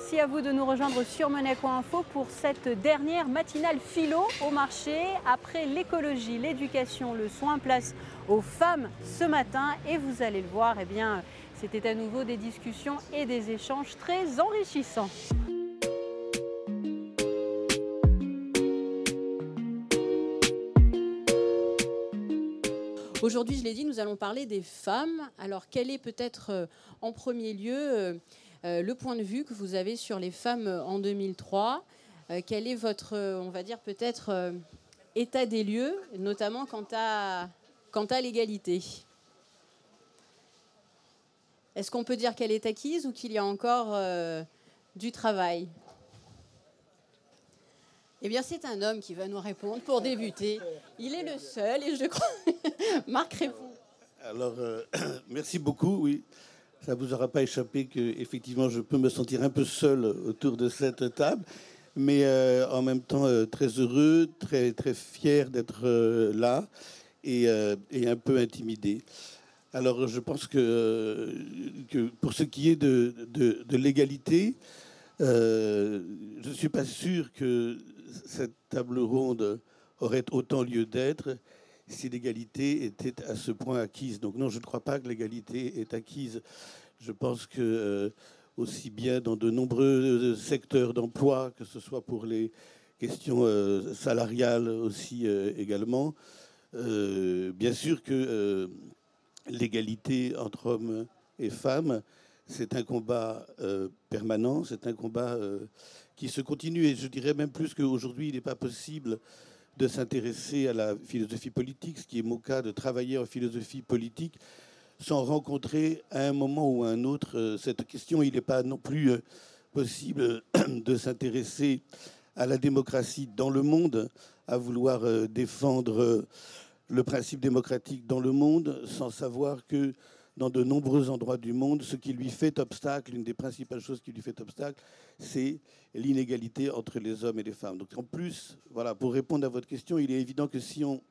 Merci à vous de nous rejoindre sur Monaco.info pour cette dernière matinale philo au marché. Après l'écologie, l'éducation, le soin, place aux femmes ce matin. Et vous allez le voir, eh bien, c'était à nouveau des discussions et des échanges très enrichissants. Aujourd'hui, je l'ai dit, nous allons parler des femmes. Alors, quel est peut-être euh, en premier lieu euh, le point de vue que vous avez sur les femmes en 2003 Quel est votre, on va dire peut-être, état des lieux, notamment quant à, quant à l'égalité? Est-ce qu'on peut dire qu'elle est acquise ou qu'il y a encore du travail? Eh bien, c'est un homme qui va nous répondre pour débuter. Il est le seul et je crois. Marc répond. Alors, euh, merci beaucoup. Oui, ça ne vous aura pas échappé que effectivement, je peux me sentir un peu seul autour de cette table, mais euh, en même temps euh, très heureux, très très fier d'être là et, un peu intimidé. Alors, je pense que, que pour ce qui est de, de, de l'égalité, je ne suis pas sûr que cette table ronde aurait autant lieu d'être si l'égalité était à ce point acquise. Donc non, je ne crois pas que l'égalité est acquise. Je pense que euh, aussi bien dans de nombreux secteurs d'emploi, que ce soit pour les questions euh, salariales aussi euh, également, bien sûr que l'égalité entre hommes et femmes, c'est un combat permanent, c'est un combat qui se continue. Et je dirais même plus qu'aujourd'hui, il n'est pas possible de s'intéresser à la philosophie politique, ce qui est mon cas, de travailler en philosophie politique, sans rencontrer à un moment ou à un autre euh, cette question. Il n'est pas non plus euh, possible de s'intéresser à la démocratie dans le monde, à vouloir euh, défendre le principe démocratique dans le monde, sans savoir que dans de nombreux endroits du monde, ce qui lui fait obstacle, une des principales choses qui lui fait obstacle, c'est l'inégalité entre les hommes et les femmes. Donc en plus, voilà, pour répondre à votre question, il est évident que si on,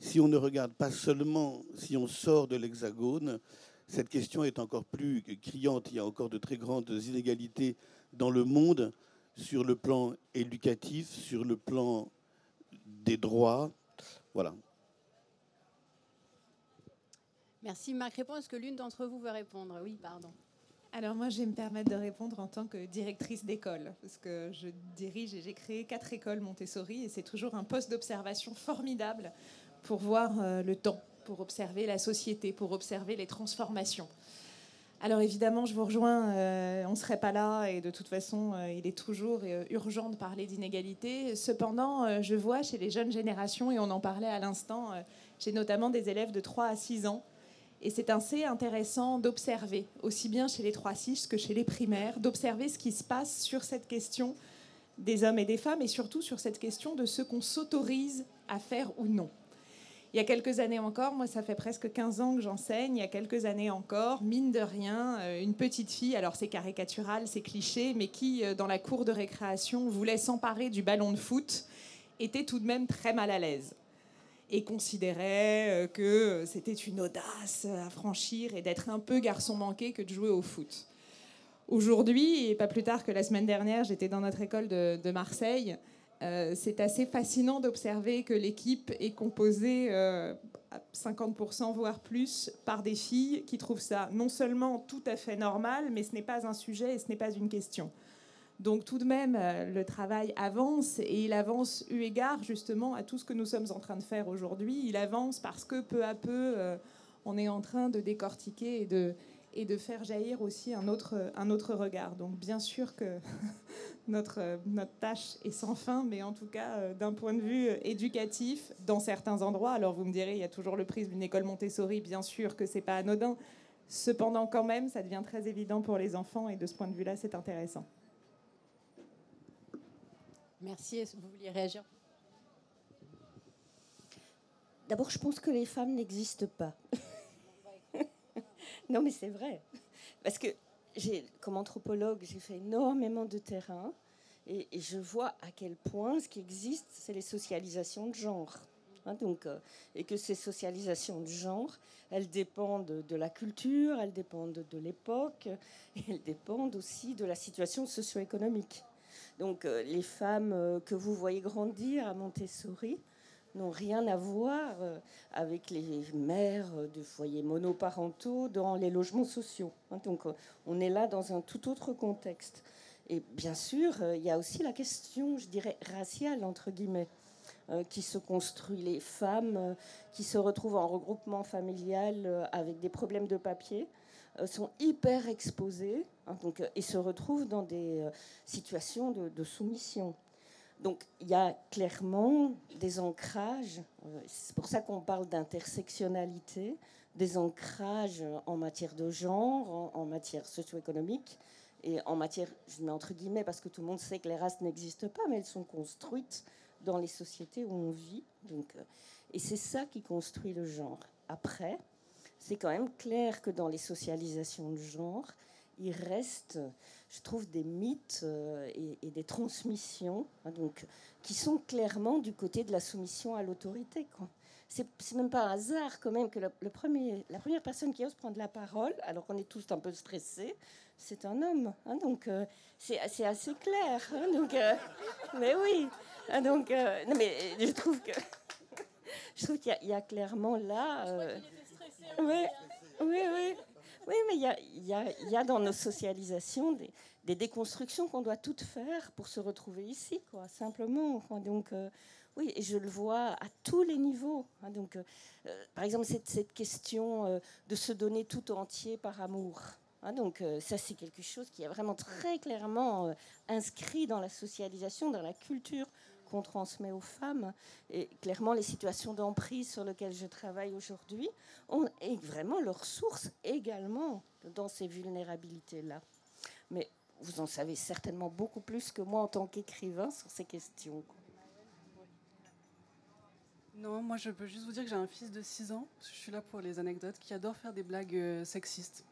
si on ne regarde pas seulement, si on sort de l'hexagone, cette question est encore plus criante. Il y a encore de très grandes inégalités dans le monde sur le plan éducatif, sur le plan des droits. Voilà. Merci. Marc répond. Est-ce que l'une d'entre vous veut répondre Oui, pardon. Alors moi, je vais me permettre de répondre en tant que directrice d'école, parce que je dirige et j'ai créé quatre écoles Montessori, et c'est toujours un poste d'observation formidable pour voir euh, le temps, pour observer la société, pour observer les transformations. Alors évidemment, je vous rejoins, euh, on ne serait pas là, et de toute façon, euh, il est toujours urgent de parler d'inégalité. Cependant, je vois chez les jeunes générations, et on en parlait à l'instant, j'ai notamment des élèves de 3 à 6 ans, et c'est assez intéressant d'observer, aussi bien chez les 3-6 que chez les primaires, d'observer ce qui se passe sur cette question des hommes et des femmes et surtout sur cette question de ce qu'on s'autorise à faire ou non. Il y a quelques années encore, moi ça fait presque 15 ans que j'enseigne, il y a quelques années encore, mine de rien, euh, une petite fille, alors c'est caricatural, c'est cliché, mais qui euh, dans la cour de récréation voulait s'emparer du ballon de foot, était tout de même très mal à l'aise et considérait euh, que c'était une audace à franchir et d'être un peu garçon manqué que de jouer au foot. Aujourd'hui, et pas plus tard que la semaine dernière, j'étais dans notre école de, Marseille. Euh, c'est assez fascinant d'observer que l'équipe est composée euh, à 50% voire plus par des filles qui trouvent ça non seulement tout à fait normal, mais ce n'est pas un sujet et ce n'est pas une question. Donc tout de même, euh, le travail avance et il avance eu égard justement à tout ce que nous sommes en train de faire aujourd'hui. Il avance parce que peu à peu, euh, on est en train de décortiquer et de, et de faire jaillir aussi un autre, un autre regard. Donc bien sûr que notre, notre tâche est sans fin, mais en tout cas, euh, d'un point de vue éducatif, dans certains endroits, alors vous me direz, il y a toujours le prisme d'une école Montessori, bien sûr que c'est pas anodin. Cependant, quand même, ça devient très évident pour les enfants et de ce point de vue-là, c'est intéressant. Merci. Est-ce que vous vouliez réagir? D'abord, je pense que les femmes n'existent pas. non, mais c'est vrai. Parce que comme anthropologue, j'ai fait énormément de terrain et, je vois à quel point ce qui existe, c'est les socialisations de genre. Hein, donc, euh, et que ces socialisations de genre, elles dépendent de la culture, elles dépendent de l'époque, elles dépendent aussi de la situation socio-économique. Donc euh, les femmes euh, que vous voyez grandir à Montessori n'ont rien à voir avec les mères de foyers monoparentaux dans les logements sociaux. Hein, donc on est là dans un tout autre contexte. Et bien sûr, il y a aussi la question, je dirais, raciale, entre guillemets. Euh, qui se construit, les femmes euh, qui se retrouvent en regroupement familial euh, avec des problèmes de papier sont hyper exposées hein, donc, et se retrouvent dans des situations de, soumission. Donc il y a clairement des ancrages, c'est pour ça qu'on parle d'intersectionnalité, des ancrages en matière de genre, en, en matière socio-économique et en matière, je mets entre guillemets parce que tout le monde sait que les races n'existent pas, mais elles sont construites dans les sociétés où on vit. Donc, euh, et c'est ça qui construit le genre. Après, c'est quand même clair que dans les socialisations de genre, il reste, je trouve, des mythes euh, et, des transmissions hein, donc, qui sont clairement du côté de la soumission à l'autorité. C'est, même pas un hasard quand même que le, premier, la première personne qui ose prendre la parole, alors qu'on est tous un peu stressés, c'est un homme. Hein, donc euh, c'est, assez clair. Hein, donc, mais oui, donc, euh, non, mais euh, je trouve que je trouve qu'il y, a clairement là. Euh, oui, oui, oui. Oui, mais il y a, dans nos socialisations des, déconstructions qu'on doit toutes faire pour se retrouver ici, simplement. Donc, oui, et je le vois à tous les niveaux. Hein, donc, par exemple, cette, cette question de se donner tout entier par amour. Hein, donc ça, c'est quelque chose qui est vraiment très clairement inscrit dans la socialisation, dans la culture qu'on transmet aux femmes. Et clairement, les situations d'emprise sur lesquelles je travaille aujourd'hui ont vraiment leur source également dans ces vulnérabilités-là. Mais vous en savez certainement beaucoup plus que moi en tant qu'écrivain sur ces questions. Non, moi je peux juste vous dire que j'ai un fils de 6 ans, je suis là pour les anecdotes, qui adore faire des blagues euh, sexistes.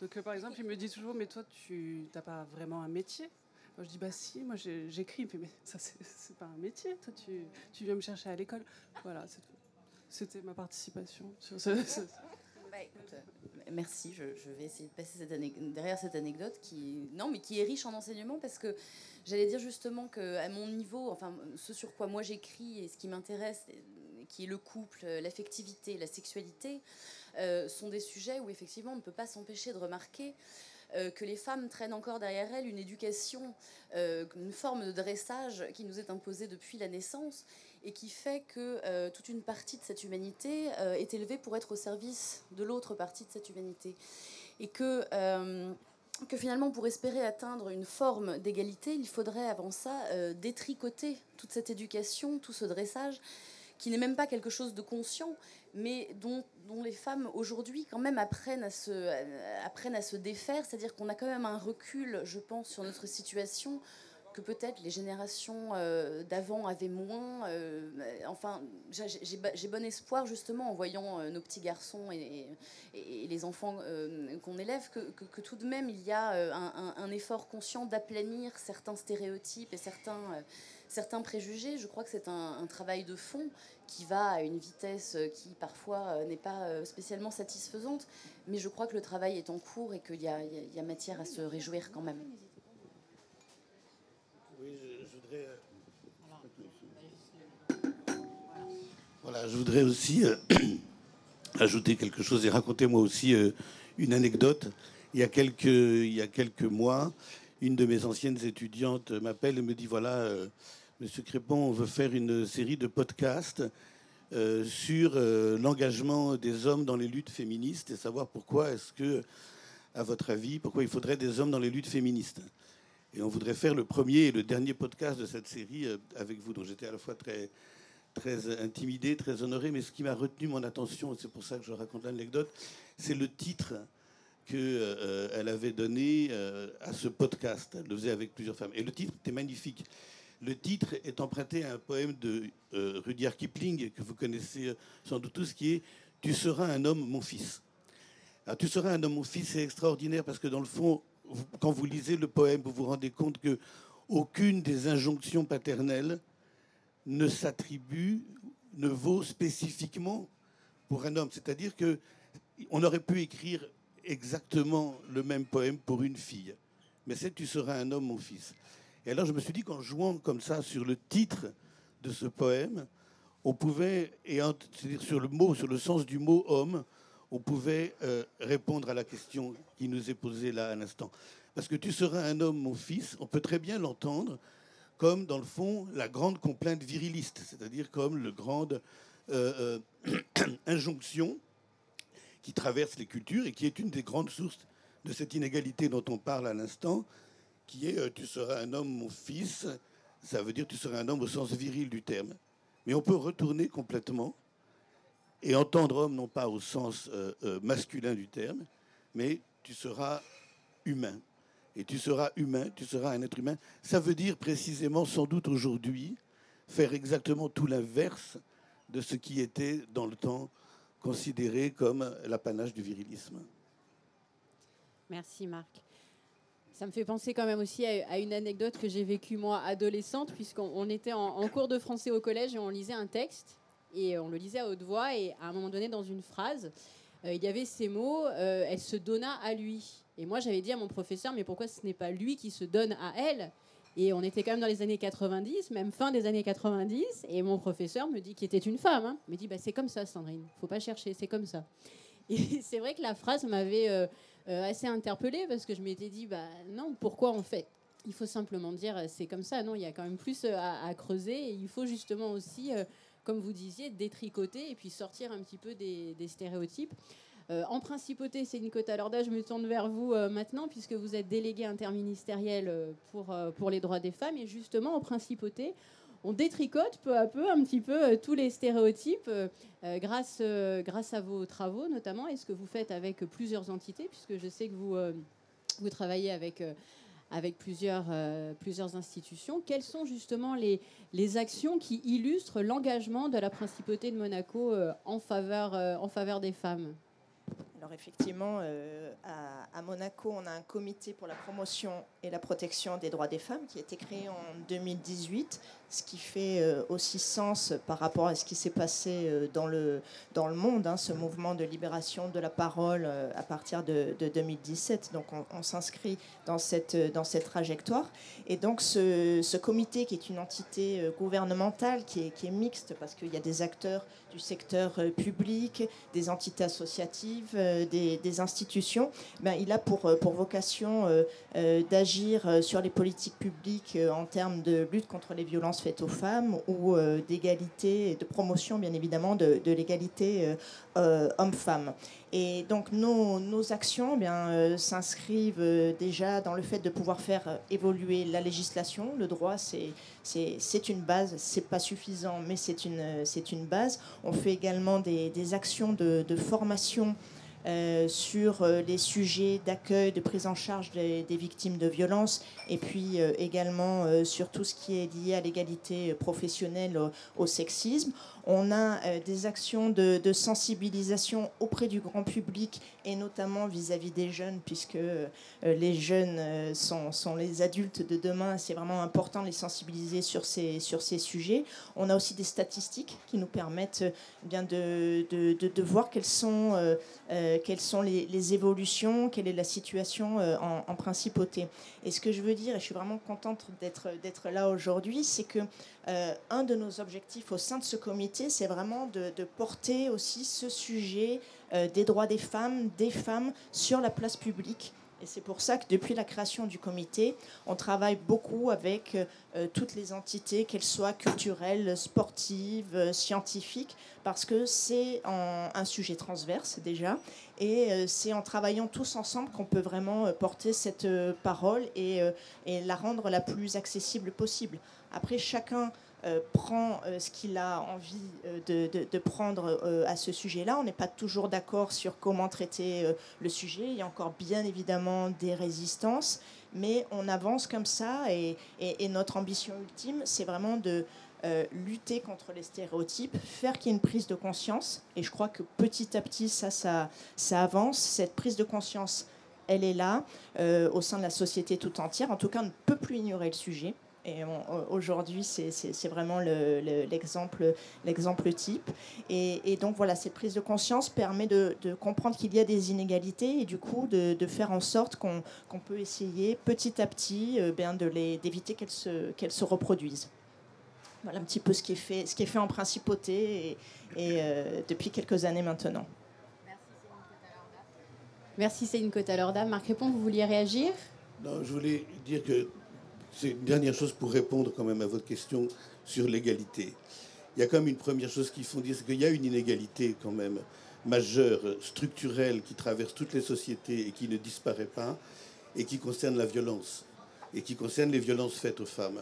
Donc euh, par exemple, il me dit toujours, mais toi tu n'as pas vraiment un métier je dis, bah si, moi j'écris. Mais ça, c'est pas un métier. Toi, tu, tu viens me chercher à l'école. Voilà, c'était ma participation. Bah, euh, merci. Je, vais essayer de passer derrière cette anecdote qui, non, mais qui est riche en enseignements parce que j'allais dire justement que à mon niveau, enfin, ce sur quoi moi j'écris et ce qui m'intéresse, qui est le couple, l'affectivité, la sexualité, euh, sont des sujets où effectivement on ne peut pas s'empêcher de remarquer euh, que les femmes traînent encore derrière elles une éducation, euh, une forme de dressage qui nous est imposée depuis la naissance et qui fait que euh, toute une partie de cette humanité est élevée pour être au service de l'autre partie de cette humanité. Et que que finalement, pour espérer atteindre une forme d'égalité, il faudrait avant ça détricoter toute cette éducation, tout ce dressage, qui n'est même pas quelque chose de conscient, mais dont, les femmes aujourd'hui quand même apprennent à se, défaire. C'est-à-dire qu'on a quand même un recul, je pense, sur notre situation que peut-être les générations euh, d'avant avaient moins. Euh, enfin, j'ai bon espoir justement en voyant euh, nos petits garçons et, les enfants qu'on élève que, tout de même il y a un effort conscient d'aplanir certains stéréotypes et certains certains préjugés. Je crois que c'est un, travail de fond qui va à une vitesse qui parfois euh, n'est pas euh, spécialement satisfaisante, mais je crois que le travail est en cours et qu'il y, y, a matière à se réjouir quand même. Oui, je, voudrais. Euh, voilà, je voudrais aussi ajouter quelque chose et raconter moi aussi une anecdote. Il y a quelques, il y a quelques mois, une de mes anciennes étudiantes m'appelle et me dit voilà, Monsieur Crépon, on veut faire une série de podcasts euh, sur euh, l'engagement des hommes dans les luttes féministes et savoir pourquoi est-ce que, à votre avis, pourquoi il faudrait des hommes dans les luttes féministes. Et on voudrait faire le premier et le dernier podcast de cette série euh, avec vous. Donc j'étais à la fois très, très intimidé, très honoré, mais ce qui m'a retenu mon attention, et c'est pour ça que je raconte l'anecdote, c'est le titre qu'elle avait donné à ce podcast. Elle le faisait avec plusieurs femmes. Et le titre était magnifique. Le titre est emprunté à un poème de euh, Rudyard Kipling, que vous connaissez sans doute tous, qui est Tu seras un homme, mon fils. Alors, tu seras un homme, mon fils, c'est extraordinaire parce que dans le fond, quand vous lisez le poème, vous vous rendez compte que aucune des injonctions paternelles ne s'attribue ne vaut spécifiquement pour un homme. C'est-à-dire que on aurait pu écrire exactement le même poème pour une fille. Mais c'est Tu seras un homme, mon fils. Et alors je me suis dit qu'en jouant comme ça sur le titre de ce poème, on pouvait, et c'est-à-dire sur le mot, sur le sens du mot homme, on pouvait euh, répondre à la question qui nous est posée là à l'instant. Parce que tu seras un homme, mon fils, on peut très bien l'entendre comme, dans le fond, la grande complainte viriliste, c'est-à-dire comme le grande euh, euh, injonction qui traverse les cultures et qui est une des grandes sources de cette inégalité dont on parle à l'instant, qui est tu seras un homme, mon fils, ça veut dire tu seras un homme au sens viril du terme. Mais on peut retourner complètement et entendre homme non pas au sens euh, euh, masculin du terme, mais tu seras humain. Et tu seras humain, tu seras un être humain. Ça veut dire précisément, sans doute aujourd'hui, faire exactement tout l'inverse de ce qui était dans le temps considéré comme l'apanage du virilisme. Merci Marc. Ça me fait penser quand même aussi à, une anecdote que j'ai vécue moi adolescente, puisqu'on était en, cours de français au collège et on lisait un texte, et on le lisait à haute voix, et à un moment donné, dans une phrase, euh, il y avait ces mots, euh, elle se donna à lui. Et moi, j'avais dit à mon professeur, mais pourquoi ce n'est pas lui qui se donne à elle? Et on était quand même dans les années 90, même fin des années 90, et mon professeur me dit qu'il était une femme. Hein, me dit, bah, c'est comme ça, Sandrine, faut pas chercher, c'est comme ça. Et c'est vrai que la phrase m'avait... Euh, euh, assez interpellée parce que je m'étais dit, bah non, pourquoi on fait? Il faut simplement dire, euh, c'est comme ça. Non, il y a quand même plus euh, à, creuser. Il faut justement aussi, comme vous disiez, détricoter et puis sortir un petit peu des, stéréotypes. en principauté, c'est une Alors là, je me tourne vers vous maintenant, puisque vous êtes délégué interministériel pour, pour les droits des femmes. Et justement, en principauté, on détricote peu à peu un petit peu euh, tous les stéréotypes euh, euh, grâce, à vos travaux notamment et ce que vous faites avec plusieurs entités, puisque je sais que vous, vous travaillez avec, plusieurs, institutions. Quelles sont justement les, actions qui illustrent l'engagement de la principauté de Monaco en, faveur, en faveur des femmes? Alors effectivement, à, Monaco, on a un comité pour la promotion et la protection des droits des femmes qui a été créé en 2018 ce qui fait euh, aussi sens par rapport à ce qui s'est passé euh, dans le, dans le monde, hein, ce mouvement de libération de la parole euh, à partir de, 2017. Donc on, s'inscrit dans cette, dans cette trajectoire. Et donc ce, ce, comité, qui est une entité gouvernementale, qui est, qui est mixte, parce qu'il y a des acteurs du secteur public, des entités associatives, des, des institutions, ben, il a pour, pour vocation d'agir sur les politiques publiques en termes de lutte contre les violences faites aux femmes ou euh, d'égalité de promotion, bien évidemment, de, l'égalité euh, euh, homme-femme. Et donc nos, nos actions eh bien s'inscrivent déjà dans le fait de pouvoir faire évoluer la législation. Le droit, c'est c'est une base, c'est pas suffisant, mais c'est une, une base. On fait également des, des actions de, de formation euh, sur euh, les sujets d'accueil, de prise en charge des, victimes de violences, et puis euh, également sur tout ce qui est lié à l'égalité professionnelle, au sexisme. On a euh, des actions de, sensibilisation auprès du grand public et notamment vis-à-vis des jeunes, puisque euh, les jeunes euh, sont, sont, les adultes de demain. C'est vraiment important de les sensibiliser sur ces, sur ces sujets. On a aussi des statistiques qui nous permettent bien de, de, de, voir quelles sont, quelles sont les, évolutions, quelle est la situation en, en, principauté. Et ce que je veux dire, et je suis vraiment contente d'être là aujourd'hui, c'est que un de nos objectifs au sein de ce comité, c'est vraiment de, porter aussi ce sujet euh, des droits des femmes, des femmes sur la place publique. Et c'est pour ça que depuis la création du comité, on travaille beaucoup avec euh, toutes les entités, qu'elles soient culturelles, sportives, euh, scientifiques, parce que c'est un sujet transverse déjà. Et c'est en travaillant tous ensemble qu'on peut vraiment porter cette parole et, et la rendre la plus accessible possible. Après, chacun euh, prend euh, ce qu'il a envie euh, de, prendre à ce sujet-là. On n'est pas toujours d'accord sur comment traiter le sujet. Il y a encore bien évidemment des résistances, mais on avance comme ça et, notre ambition ultime, c'est vraiment de lutter contre les stéréotypes, faire qu'il y ait une prise de conscience. Et je crois que petit à petit, ça, ça, ça avance. Cette prise de conscience, elle est là au sein de la société tout entière. En tout cas, on ne peut plus ignorer le sujet. Et aujourd'hui, c'est vraiment l'exemple l'exemple type. Et, donc voilà, cette prise de conscience permet de, comprendre qu'il y a des inégalités et du coup de, faire en sorte qu'on peut essayer petit à petit euh, ben, d'éviter qu'elles se, qu'elles se reproduisent. Voilà un petit peu ce qui est fait, ce qui est fait en principauté et, euh, depuis quelques années maintenant. Merci Céline Cotalorda. Marc Répond, vous vouliez réagir? Non, je voulais dire que c'est une dernière chose pour répondre quand même à votre question sur l'égalité. Il y a quand même une première chose qu'il faut dire, c'est qu'il y a une inégalité quand même majeure, structurelle, qui traverse toutes les sociétés et qui ne disparaît pas, et qui concerne la violence, et qui concerne les violences faites aux femmes.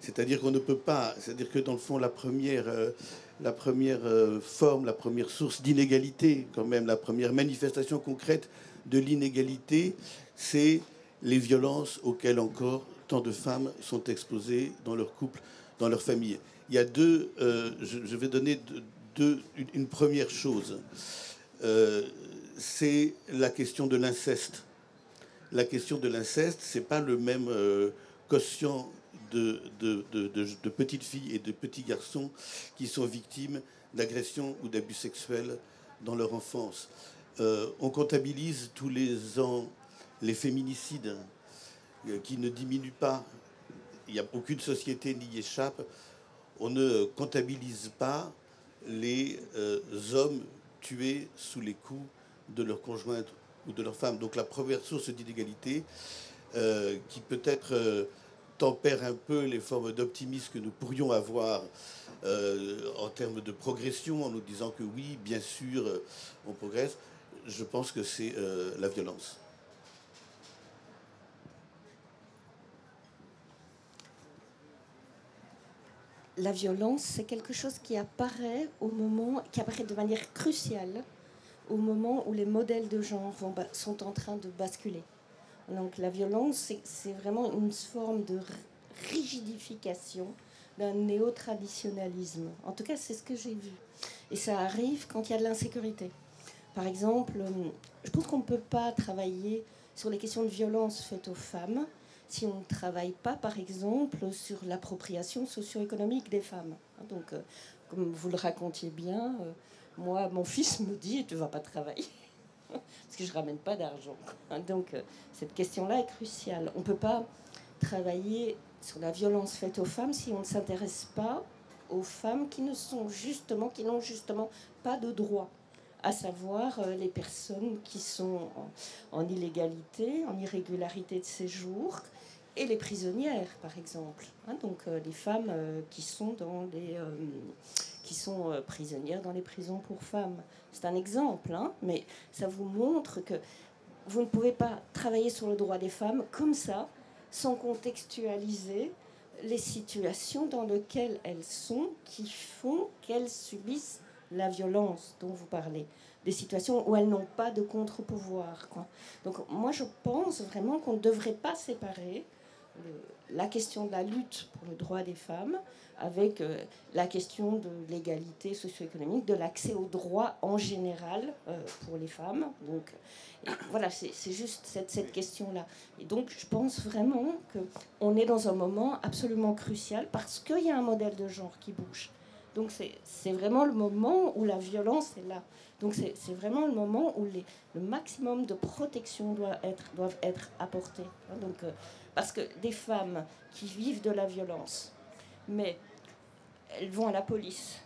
C'est-à-dire qu'on ne peut pas, c'est-à-dire que dans le fond, la première, euh, euh, forme, la première source d'inégalité, quand même, la première manifestation concrète de l'inégalité, c'est les violences auxquelles encore de femmes sont exposées dans leur couple, dans leur famille. Il y a deux, euh, je, vais donner une, première chose, c'est la question de l'inceste. La question de l'inceste, c'est pas le même quotient de, petites filles et de petits garçons qui sont victimes d'agressions ou d'abus sexuels dans leur enfance. Euh, on comptabilise tous les ans les féminicides euh, qui ne diminuent pas. Aucune société n'y échappe. On ne comptabilise pas les euh, hommes tués sous les coups de leur conjointe ou de leur femme. Donc la première source d'inégalité, qui peut être tempère un peu les formes d'optimisme que nous pourrions avoir euh, en termes de progression, en nous disant que oui, bien sûr, euh, on progresse, je pense que c'est euh, la violence. La violence, c'est quelque chose qui apparaît au moment, qui apparaît de manière cruciale au moment où les modèles de genre sont en train de basculer. Donc la violence, c'est vraiment une forme de rigidification d'un néo-traditionnalisme. En tout cas, c'est ce que j'ai vu. Et ça arrive quand il y a de l'insécurité. Par exemple, je pense qu'on ne peut pas travailler sur les questions de violence faites aux femmes si on ne travaille pas, par exemple, sur l'appropriation socio-économique des femmes. Donc, euh, comme vous le racontiez bien, euh, moi, mon fils me dit, tu ne vas pas travailler parce que je ramène pas d'argent. Donc euh, cette question-là est cruciale. On ne peut pas travailler sur la violence faite aux femmes si on ne s'intéresse pas aux femmes qui ne sont justement, qui n'ont justement pas de droit, à savoir les personnes qui sont en, illégalité, en irrégularité de séjour, et les prisonnières, par exemple. Hein. donc euh, les femmes qui sont dans les qui sont prisonnières dans les prisons pour femmes. C'est un exemple, hein, mais ça vous montre que vous ne pouvez pas travailler sur le droit des femmes comme ça, sans contextualiser les situations dans lesquelles elles sont, qui font qu'elles subissent la violence dont vous parlez. Des situations où elles n'ont pas de contre-pouvoir. Donc moi, je pense vraiment qu'on ne devrait pas séparer la question de la lutte pour le droit des femmes avec euh, la question de l'égalité socio-économique, de l'accès aux droits en général euh, pour les femmes. Donc voilà, c'est juste cette, cette question-là. Et donc je pense vraiment qu'on est dans un moment absolument crucial parce qu'il y a un modèle de genre qui bouge. Donc c'est vraiment le moment où la violence est là. Donc c'est vraiment le moment où les, le maximum de protection doit être, doivent être apportés. Donc, euh, parce que des femmes qui vivent de la violence, mais elles vont à la police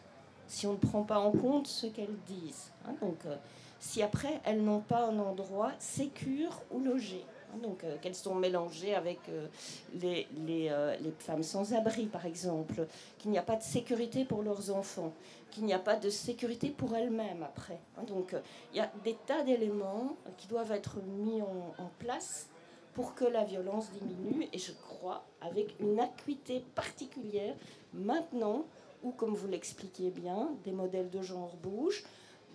si on ne prend pas en compte ce qu'elles disent. Hein. donc, euh, si après elles n'ont pas un endroit sécure ou logé, hein. donc euh, qu'elles sont mélangées avec euh, les, les, les, femmes sans abri, par exemple, qu'il n'y a pas de sécurité pour leurs enfants, qu'il n'y a pas de sécurité pour elles-mêmes après. Hein. donc, il y a des tas d'éléments qui doivent être mis en, en place pour que la violence diminue, et je crois avec une acuité particulière maintenant où, comme vous l'expliquiez bien, des modèles de genre bougent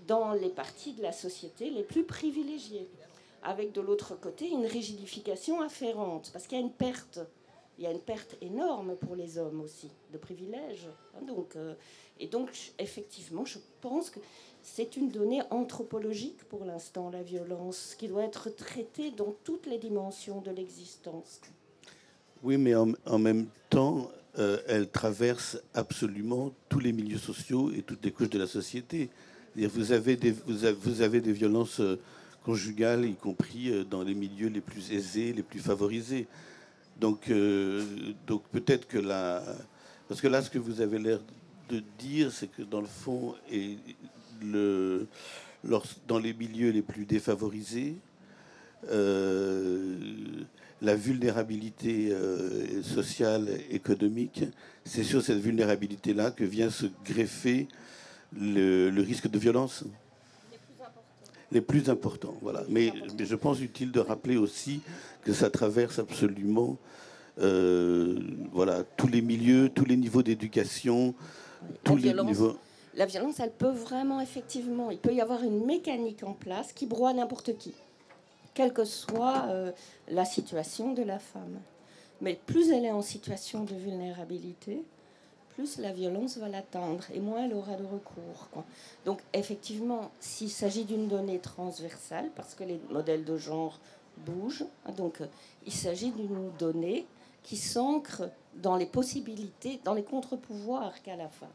dans les parties de la société les plus privilégiées, avec de l'autre côté une rigidification afférente, parce qu'il y a une perte. Il y a une perte énorme pour les hommes aussi de privilèges. Hein, donc, euh, et donc, effectivement, je pense que c'est une donnée anthropologique pour l'instant, la violence, qui doit être traitée dans toutes les dimensions de l'existence. Oui, mais en, même temps, euh, elle traverse absolument tous les milieux sociaux et toutes les couches de la société. Vous avez, des, vous, avez, vous avez des violences euh, conjugales, y compris euh, dans les milieux les plus aisés, les plus favorisés. Donc, donc peut-être que là, parce que là, ce que vous avez l'air de dire, c'est que dans le fond, et le, dans les milieux les plus défavorisés, euh, la vulnérabilité euh, sociale, économique, c'est sur cette vulnérabilité-là que vient se greffer le, le, risque de violence. Les plus importants, voilà. Mais, mais, je pense utile de rappeler aussi que ça traverse absolument euh, voilà, tous les milieux, tous les niveaux d'éducation, tous les niveaux. La violence, elle peut vraiment, effectivement, il peut y avoir une mécanique en place qui broie n'importe qui quelle que soit euh, la situation de la femme. Mais plus elle est en situation de vulnérabilité, plus la violence va l'atteindre et moins elle aura de recours. Donc effectivement, s'il s'agit d'une donnée transversale, parce que les modèles de genre bougent, hein, donc euh, il s'agit d'une donnée qui s'ancre dans les possibilités, dans les contre-pouvoirs qu'a la femme.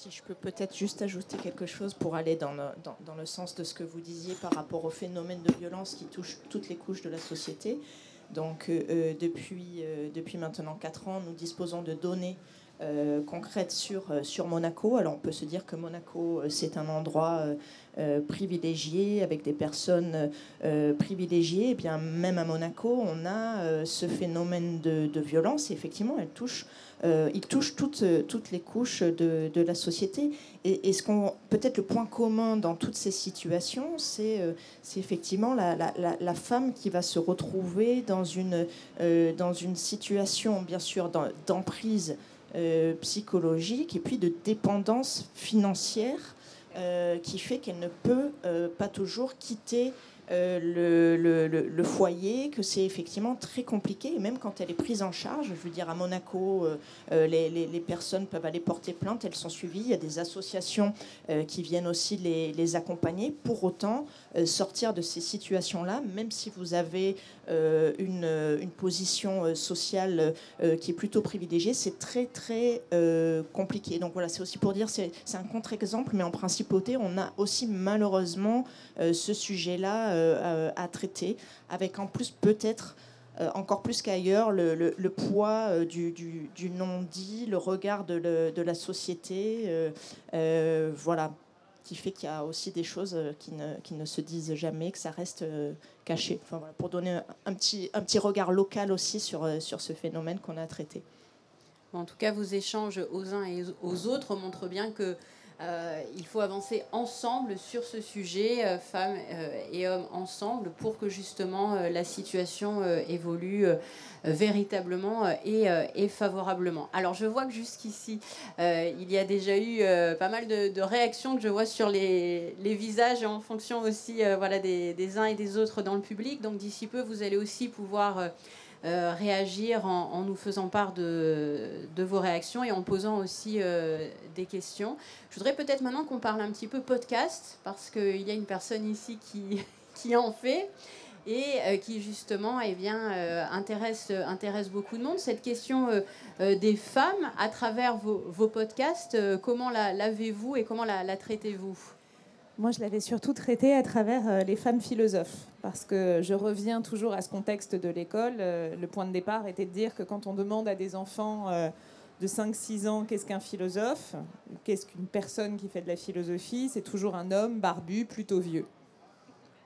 Si je peux peut-être juste ajouter quelque chose pour aller dans le, dans, dans le, sens de ce que vous disiez par rapport au phénomène de violence qui touche toutes les couches de la société. Donc euh, depuis, euh, depuis maintenant 4 ans, nous disposons de données euh, concrètes sur, sur Monaco. Alors on peut se dire que Monaco, c'est un endroit euh, privilégié avec des personnes privilégiées. Et bien même à Monaco, on a ce phénomène de, violence. Et effectivement, elle touche euh, il touche toutes, toutes les couches de, de la société. Et, ce qu'on, peut-être le point commun dans toutes ces situations, c'est, euh, c'est effectivement la, la, la, femme qui va se retrouver dans une, euh, dans une situation, bien sûr, d'emprise euh, psychologique et puis de dépendance financière euh, qui fait qu'elle ne peut euh, pas toujours quitter le, le, foyer, que c'est effectivement très compliqué, et même quand elle est prise en charge, je veux dire à Monaco, euh, les, les, les, personnes peuvent aller porter plainte, elles sont suivies, il y a des associations euh, qui viennent aussi les, les accompagner. Pour autant, sortir de ces situations-là, même si vous avez une, une, position sociale qui est plutôt privilégiée, c'est très très compliqué. Donc voilà, c'est aussi pour dire, c'est un contre-exemple, mais en principauté, on a aussi malheureusement ce sujet-là euh, à traiter, avec en plus peut-être euh, encore plus qu'ailleurs le, le, poids euh, du, du, non-dit, le regard de, le, de la société, voilà, qui fait qu'il y a aussi des choses qui ne, qui ne, se disent jamais, que ça reste caché. Enfin, pour donner un petit, un petit regard local aussi sur, sur ce phénomène qu'on a traité. En tout cas, vos échanges aux uns et aux autres montrent bien que euh, il faut avancer ensemble sur ce sujet, euh, femmes euh, et hommes ensemble, pour que justement la situation évolue véritablement et, et, favorablement. Alors je vois que jusqu'ici, il y a déjà eu pas mal de, de, réactions que je vois sur les, les visages en fonction aussi voilà, des, des, uns et des autres dans le public. Donc d'ici peu, vous allez aussi pouvoir euh, réagir en, nous faisant part de, vos réactions et en posant aussi euh, des questions. Je voudrais peut-être maintenant qu'on parle un petit peu podcast, parce qu'il y a une personne ici qui, qui en fait et euh, qui justement eh bien, intéresse, intéresse beaucoup de monde. Cette question des femmes à travers vos, vos podcasts, comment l'avez-vous et comment la traitez-vous? Moi, je l'avais surtout traité à travers euh, les femmes philosophes, parce que je reviens toujours à ce contexte de l'école. Euh, le point de départ était de dire que quand on demande à des enfants euh, de 5-6 ans qu'est-ce qu'un philosophe, qu'est-ce qu'une personne qui fait de la philosophie, c'est toujours un homme barbu, plutôt vieux.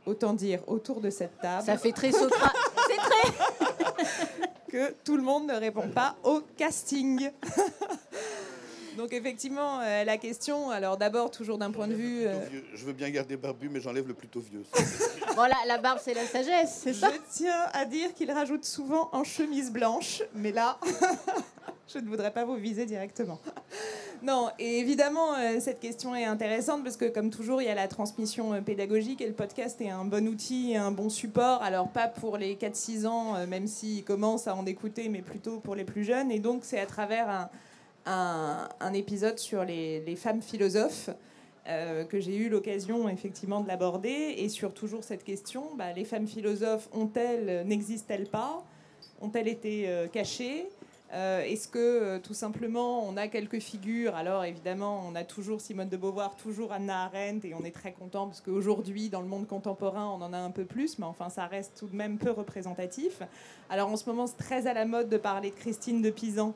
Autant dire autour de cette table. Ça fait très Socrate. c'est très. que tout le monde ne répond pas au casting. Donc effectivement, euh, la question, alors d'abord toujours d'un point de vue... Euh... Je veux bien garder barbu, mais j'enlève le plutôt vieux. voilà, la barbe c'est la sagesse, c'est ça Je tiens à dire qu'il rajoute souvent en chemise blanche, mais là, je ne voudrais pas vous viser directement. Non, et évidemment, euh, cette question est intéressante parce que, comme toujours, il y a la transmission euh, pédagogique et le podcast est un bon outil et un bon support. Alors, pas pour les 4-6 ans, euh, même s'ils commencent à en écouter, mais plutôt pour les plus jeunes. Et donc, c'est à travers un, un, épisode sur les, femmes philosophes euh, que j'ai eu l'occasion effectivement de l'aborder et sur toujours cette question bah, les femmes philosophes ont-elles, n'existent-elles pas? Ont-elles été cachées? Euh, est-ce que euh, tout simplement on a quelques figures? Alors évidemment, on a toujours Simone de Beauvoir, toujours Anna Arendt, et on est très content parce qu'aujourd'hui, dans le monde contemporain, on en a un peu plus, mais enfin, ça reste tout de même peu représentatif. Alors en ce moment, c'est très à la mode de parler de Christine de Pisan.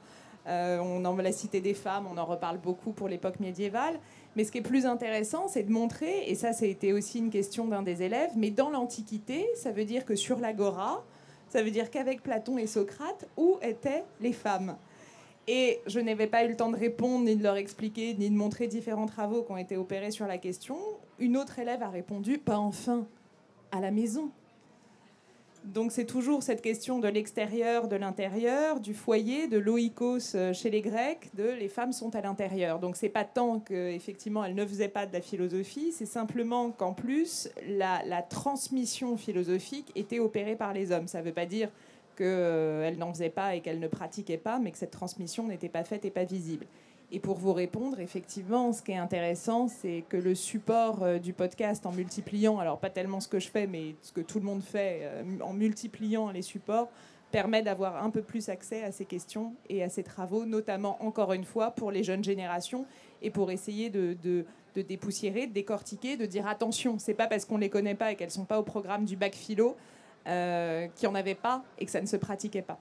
Euh, on en la cité des femmes, on en reparle beaucoup pour l'époque médiévale. Mais ce qui est plus intéressant, c'est de montrer, et ça, c'était aussi une question d'un des élèves, mais dans l'Antiquité, ça veut dire que sur l'agora, ça veut dire qu'avec Platon et Socrate, où étaient les femmes? Et je n'avais pas eu le temps de répondre, ni de leur expliquer, ni de montrer différents travaux qui ont été opérés sur la question. Une autre élève a répondu, pas enfin, à la maison. Donc c'est toujours cette question de l'extérieur, de l'intérieur, du foyer, de l'oikos euh, chez les Grecs, de les femmes sont à l'intérieur. Donc c'est pas tant qu'effectivement elles ne faisaient pas de la philosophie, c'est simplement qu'en plus la, transmission philosophique était opérée par les hommes. Ça ne veut pas dire qu'elles euh, n'en faisaient pas et qu'elles ne pratiquaient pas, mais que cette transmission n'était pas faite et pas visible. Et pour vous répondre, effectivement, ce qui est intéressant, c'est que le support euh, du podcast en multipliant, alors pas tellement ce que je fais, mais ce que tout le monde fait, euh, en multipliant les supports, permet d'avoir un peu plus accès à ces questions et à ces travaux, notamment, encore une fois, pour les jeunes générations et pour essayer de, dépoussiérer, de décortiquer, de dire attention, c'est pas parce qu'on les connaît pas et qu'elles sont pas au programme du bac philo euh, qu'il n'y en avait pas et que ça ne se pratiquait pas.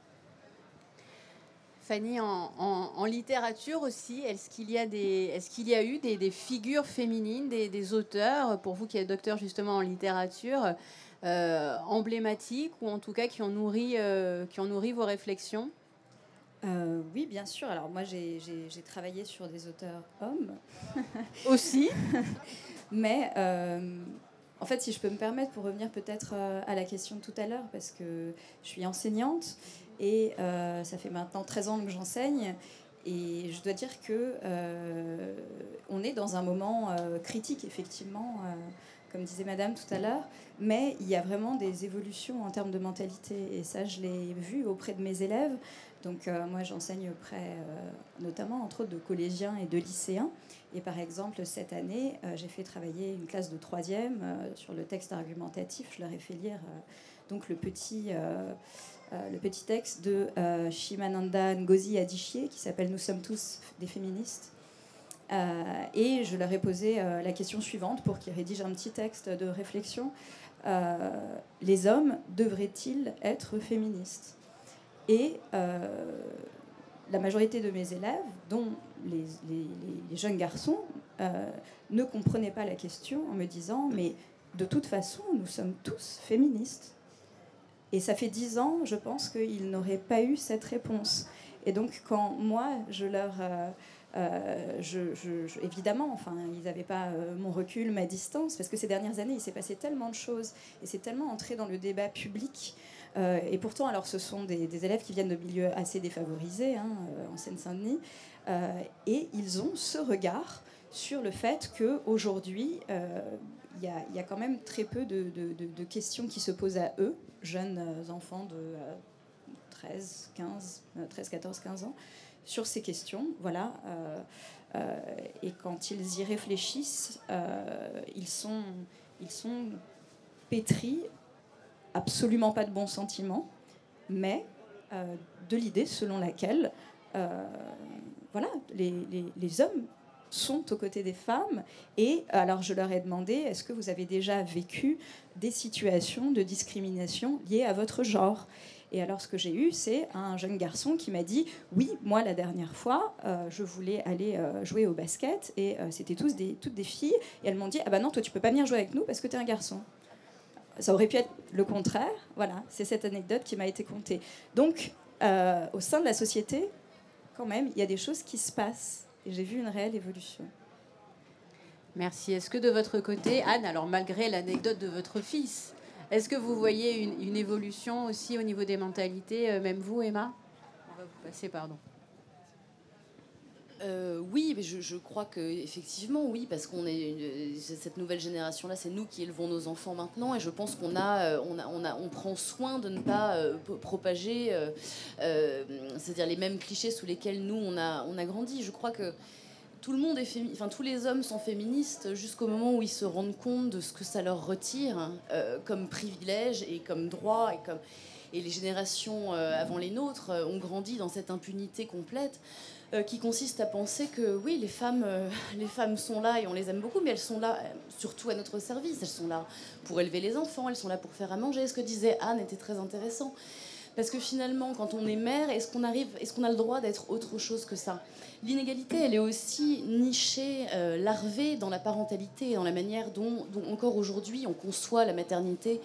Fanny, en, littérature aussi, est-ce qu'il y a, des, est qu'il y a eu des, figures féminines, des, auteurs, pour vous qui êtes docteur justement en littérature, euh, emblématiques ou en tout cas qui ont nourri, euh, qui ont nourri vos réflexions? Euh, oui, bien sûr. Alors moi, j'ai travaillé sur des auteurs hommes. Aussi? Mais en fait, si je peux me permettre, pour revenir peut-être à la question de tout à l'heure, parce que je suis enseignante et euh, ça fait maintenant 13 ans que j'enseigne. Et je dois dire que euh, on est dans un moment euh, critique, effectivement, comme disait Madame tout à l'heure, mais il y a vraiment des évolutions en termes de mentalité. Et ça, je l'ai vu auprès de mes élèves. Donc moi, j'enseigne auprès, notamment, entre autres, de collégiens et de lycéens. Et par exemple, cette année, j'ai fait travailler une classe de troisième sur le texte argumentatif. Je leur ai fait lire donc le petit euh, le petit texte de euh, Shimananda Ngozi Adichie qui s'appelle Nous sommes tous des féministes. Euh, et je leur ai posé la question suivante pour qu'ils rédigent un petit texte de réflexion. les hommes devraient-ils être féministes? Et la majorité de mes élèves, dont les, jeunes garçons, ne comprenaient pas la question en me disant mais de toute façon, nous sommes tous féministes. Et ça fait dix ans, je pense qu'ils n'auraient pas eu cette réponse. Et donc, quand moi, je leur. Euh, euh, je, évidemment, enfin, ils n'avaient pas euh, mon recul, ma distance, parce que ces dernières années, il s'est passé tellement de choses et c'est tellement entré dans le débat public. Et pourtant, alors, ce sont des, élèves qui viennent de milieux assez défavorisés, hein, en Seine-Saint-Denis, et ils ont ce regard sur le fait qu'aujourd'hui, il y, a, quand même très peu de, questions qui se posent à eux, jeunes euh, enfants de 13, 15, 13, 14, 15 ans, sur ces questions. Voilà. Euh, euh, et quand ils y réfléchissent, ils, sont, ils sont pétris, absolument pas de bons sentiments, mais de l'idée selon laquelle voilà, les, hommes sont aux côtés des femmes. Et alors je leur ai demandé, est-ce que vous avez déjà vécu des situations de discrimination liées à votre genre? Et alors, ce que j'ai eu, c'est un jeune garçon qui m'a dit Oui, moi, la dernière fois, euh, je voulais aller euh, jouer au basket et euh, c'était des, toutes des filles. Et elles m'ont dit Ah bah non, toi, tu peux pas venir jouer avec nous parce que tu es un garçon. Ça aurait pu être le contraire. Voilà, c'est cette anecdote qui m'a été contée. Donc, au sein de la société, quand même, il y a des choses qui se passent et j'ai vu une réelle évolution. Merci. Est-ce que de votre côté, Anne, alors malgré l'anecdote de votre fils, est-ce que vous voyez une, évolution aussi au niveau des mentalités, euh, même vous, Emma? On va vous passer, pardon. Euh, oui, mais je, crois que effectivement, oui, parce qu'on est cette nouvelle génération-là, c'est nous qui élevons nos enfants maintenant, et je pense qu'on a, euh, on a, on a, on prend soin de ne pas euh, propager, c'est-à-dire les mêmes clichés sous lesquels nous on a, on a grandi. Je crois que tout le monde est enfin tous les hommes sont féministes jusqu'au moment où ils se rendent compte de ce que ça leur retire comme privilège et comme droit et comme et les générations avant les nôtres ont grandi dans cette impunité complète. Qui consiste à penser que oui, les femmes, les femmes sont là et on les aime beaucoup, mais elles sont là surtout à notre service. Elles sont là pour élever les enfants, elles sont là pour faire à manger. Ce que disait Anne était très intéressant. Parce que finalement, quand on est mère, est-ce qu'on arrive, est-ce qu'on a le droit d'être autre chose que ça? L'inégalité, elle est aussi nichée, euh, larvée dans la parentalité, dans la manière dont encore aujourd'hui on conçoit la maternité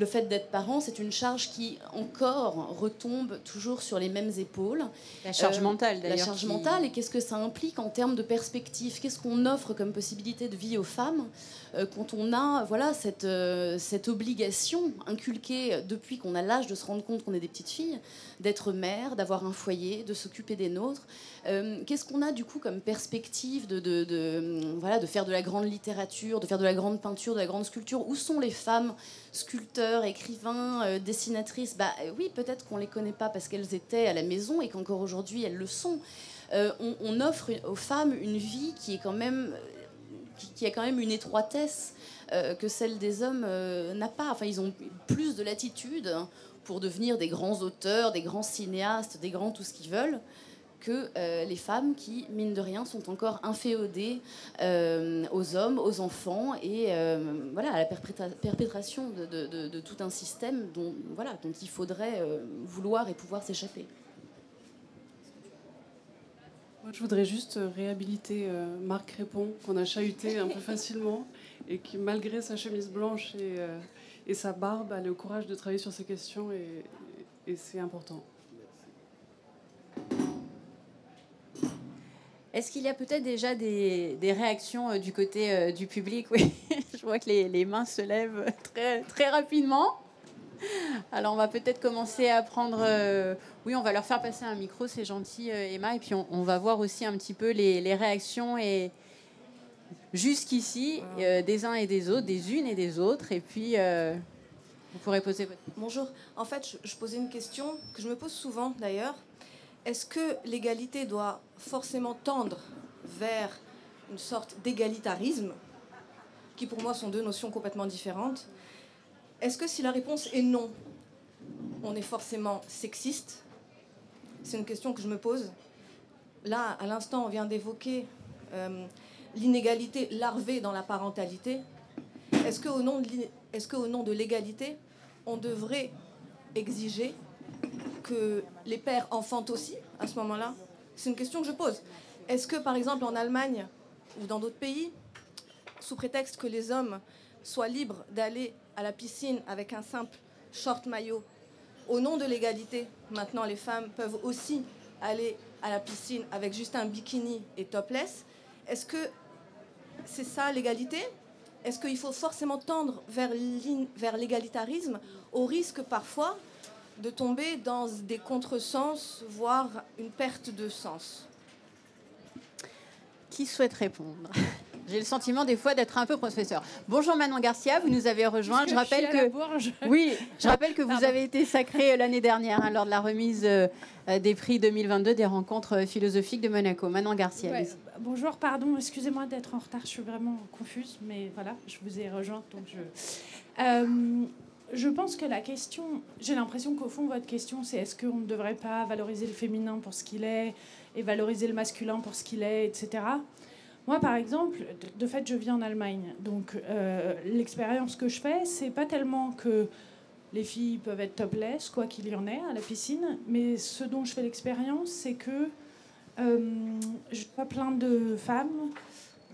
le fait d'être parent, c'est une charge qui encore retombe toujours sur les mêmes épaules. La charge euh, mentale, d'ailleurs. La charge mentale, et qu'est-ce que ça implique en termes de perspective? Qu'est-ce qu'on offre comme possibilité de vie aux femmes euh, quand on a voilà, cette, euh, cette obligation inculquée depuis qu'on a l'âge de se rendre compte qu'on est des petites filles, d'être mère, d'avoir un foyer, de s'occuper des nôtres Qu'est-ce qu'on a du coup comme perspective de, voilà, de faire de la grande littérature, de faire de la grande peinture, de la grande sculpture? Où sont les femmes sculpteurs, écrivains, euh, dessinatrices, bah euh, oui, peut-être qu'on les connaît pas parce qu'elles étaient à la maison et qu'encore aujourd'hui elles le sont. Euh, on, offre aux femmes une vie qui est quand même qui, a quand même une étroitesse que celle des hommes n'a pas. Enfin, ils ont plus de latitude pour devenir des grands auteurs, des grands cinéastes, des grands tout ce qu'ils veulent que euh, les femmes qui, mine de rien, sont encore inféodées euh, aux hommes, aux enfants et euh, voilà, à la perpétration de, tout un système dont, voilà, dont il faudrait vouloir et pouvoir s'échapper. Moi, je voudrais juste réhabiliter Marc Répond, qu'on a chahuté un peu facilement, et qui, malgré sa chemise blanche et, et sa barbe, a le courage de travailler sur ces questions, et, et c'est important. Est-ce qu'il y a peut-être déjà des, réactions euh, du côté euh, du public? Oui, je vois que les, mains se lèvent très, très rapidement. Alors on va peut-être commencer à prendre... Euh, oui, on va leur faire passer un micro, c'est gentil Emma, et puis on, va voir aussi un petit peu les, réactions et jusqu'ici des uns et des autres, des unes et des autres, et puis vous pourrez poser votre... Bonjour, en fait je posais une question que je me pose souvent d'ailleurs est-ce que l'égalité doit forcément tendre vers une sorte d'égalitarisme, qui pour moi sont deux notions complètement différentes? Est-ce que si la réponse est non, on est forcément sexiste? C'est une question que je me pose. Là, à l'instant, on vient d'évoquer euh, l'inégalité larvée dans la parentalité. Est-ce qu'au nom de l'égalité, on devrait exiger que les pères enfantent aussi à ce moment-là C'est une question que je pose. Est-ce que, par exemple, en Allemagne ou dans d'autres pays, sous prétexte que les hommes soient libres d'aller à la piscine avec un simple short maillot, au nom de l'égalité, maintenant les femmes peuvent aussi aller à la piscine avec juste un bikini et topless? Est-ce que c'est ça l'égalité? Est-ce qu'il faut forcément tendre vers l'égalitarisme au risque parfois de tomber dans des contresens, voire une perte de sens. Qui souhaite répondre? J'ai le sentiment des fois d'être un peu professeur. Bonjour Manon Garcia, vous nous avez rejoint. Je rappelle que oui, je rappelle que vous avez été sacrée l'année dernière hein, lors de la remise euh, des prix 2022 des rencontres philosophiques de Monaco. Manon Garcia. bonjour, pardon, excusez-moi d'être en retard, je suis vraiment confuse, mais voilà, je vous ai rejointe donc je. Euh, je pense que la question, j'ai l'impression qu'au fond, votre question, c'est est-ce qu'on ne devrait pas valoriser le féminin pour ce qu'il est et valoriser le masculin pour ce qu'il est, etc. Moi, par exemple, de fait, je vis en Allemagne. Donc, euh, l'expérience que je fais, c'est pas tellement que les filles peuvent être topless, quoi qu'il y en ait à la piscine, mais ce dont je fais l'expérience, c'est que euh, je vois plein de femmes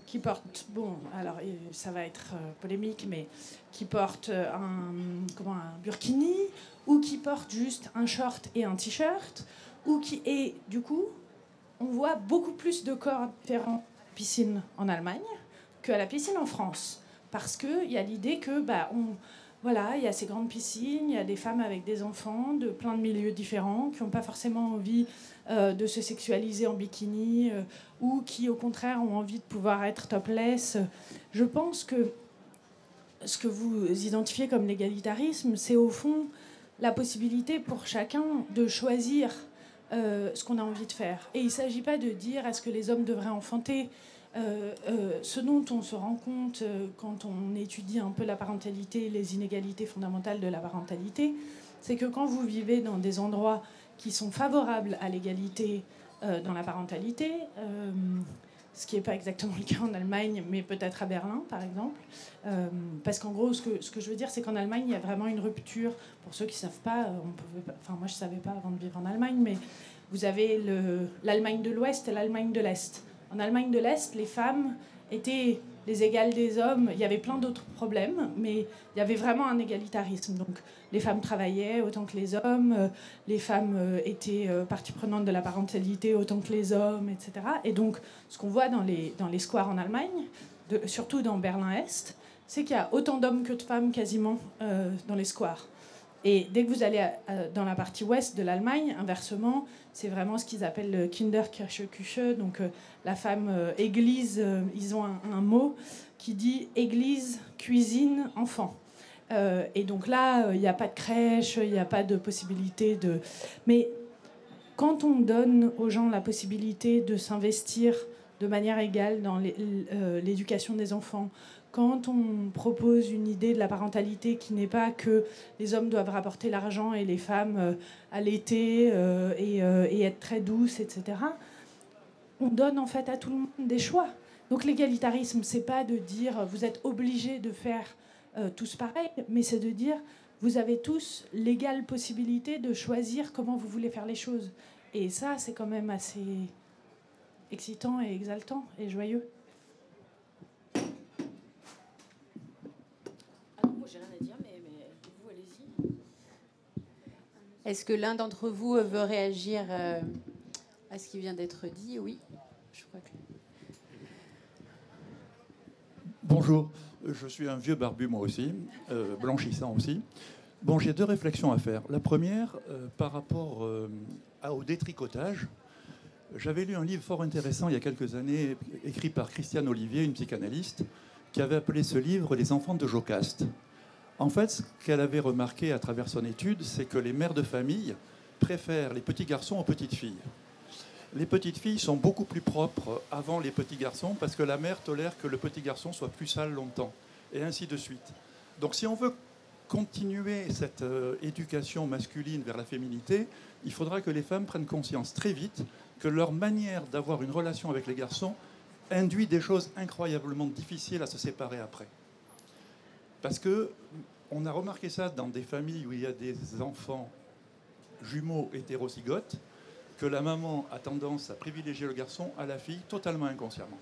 qui portent, bon, alors ça va être euh, polémique, mais qui portent euh, un, comment, un burkini, ou qui portent juste un short et un t-shirt, ou qui, et du coup, on voit beaucoup plus de corps différents à la piscine en Allemagne qu'à la piscine en France. Parce qu'il y a l'idée que, bah, on, voilà, il y a ces grandes piscines, il y a des femmes avec des enfants de plein de milieux différents qui n'ont pas forcément envie euh, de se sexualiser en bikini euh, ou qui au contraire ont envie de pouvoir être topless. Je pense que ce que vous identifiez comme l'égalitarisme, c'est au fond la possibilité pour chacun de choisir euh, ce qu'on a envie de faire. Et il ne s'agit pas de dire est-ce que les hommes devraient enfanter. Ce dont on se rend compte quand on étudie un peu la parentalité, les inégalités fondamentales de la parentalité, c'est que quand vous vivez dans des endroits qui sont favorables à l'égalité euh, dans la parentalité, euh, ce qui n'est pas exactement le cas en Allemagne, mais peut-être à Berlin, par exemple. Euh, parce qu'en gros, ce que, je veux dire, c'est qu'en Allemagne, il y a vraiment une rupture. Pour ceux qui ne savent pas, pas, enfin moi je ne savais pas avant de vivre en Allemagne, mais vous avez l'Allemagne de l'Ouest et l'Allemagne de l'Est. En Allemagne de l'Est, les femmes étaient les égales des hommes. Il y avait plein d'autres problèmes, mais il y avait vraiment un égalitarisme. Donc les femmes travaillaient autant que les hommes, euh, les femmes euh, étaient euh, partie prenante de la parentalité autant que les hommes, etc. Et donc ce qu'on voit dans les, dans les squares en Allemagne, surtout dans Berlin-Est, c'est qu'il y a autant d'hommes que de femmes quasiment dans les squares. Et dès que vous allez dans la partie ouest de l'Allemagne, inversement, c'est vraiment ce qu'ils appellent le Kinderkirche, donc euh, la femme euh, église. Euh, ils ont un, mot qui dit église, cuisine, enfant. et donc là, il n'y a pas de crèche, il n'y a pas de possibilité de. Mais quand on donne aux gens la possibilité de s'investir de manière égale dans l'éducation des enfants, quand on propose une idée de la parentalité qui n'est pas que les hommes doivent rapporter l'argent et les femmes euh, allaiter euh, et, euh, et, être très douces, etc., on donne en fait à tout le monde des choix. Donc l'égalitarisme, c'est pas de dire vous êtes obligés de faire tous pareil, mais c'est de dire vous avez tous l'égale possibilité de choisir comment vous voulez faire les choses. Et ça, c'est quand même assez excitant et exaltant et joyeux. Est-ce que l'un d'entre vous veut réagir euh, à ce qui vient d'être dit? Oui. Bonjour, je suis un vieux barbu moi aussi, euh, blanchissant aussi. Bon, j'ai deux réflexions à faire. La première, euh, par rapport au détricotage. J'avais lu un livre fort intéressant il y a quelques années, écrit par Christiane Olivier, une psychanalyste, qui avait appelé ce livre Les enfants de Jocaste. En fait, ce qu'elle avait remarqué à travers son étude, c'est que les mères de famille préfèrent les petits garçons aux petites filles. Les petites filles sont beaucoup plus propres avant les petits garçons parce que la mère tolère que le petit garçon soit plus sale longtemps, et ainsi de suite. Donc si on veut continuer cette euh, éducation masculine vers la féminité, il faudra que les femmes prennent conscience très vite que leur manière d'avoir une relation avec les garçons induit des choses incroyablement difficiles à se séparer après. Parce que on a remarqué ça dans des familles où il y a des enfants jumeaux hétérozygotes, que la maman a tendance à privilégier le garçon à la fille totalement inconsciemment.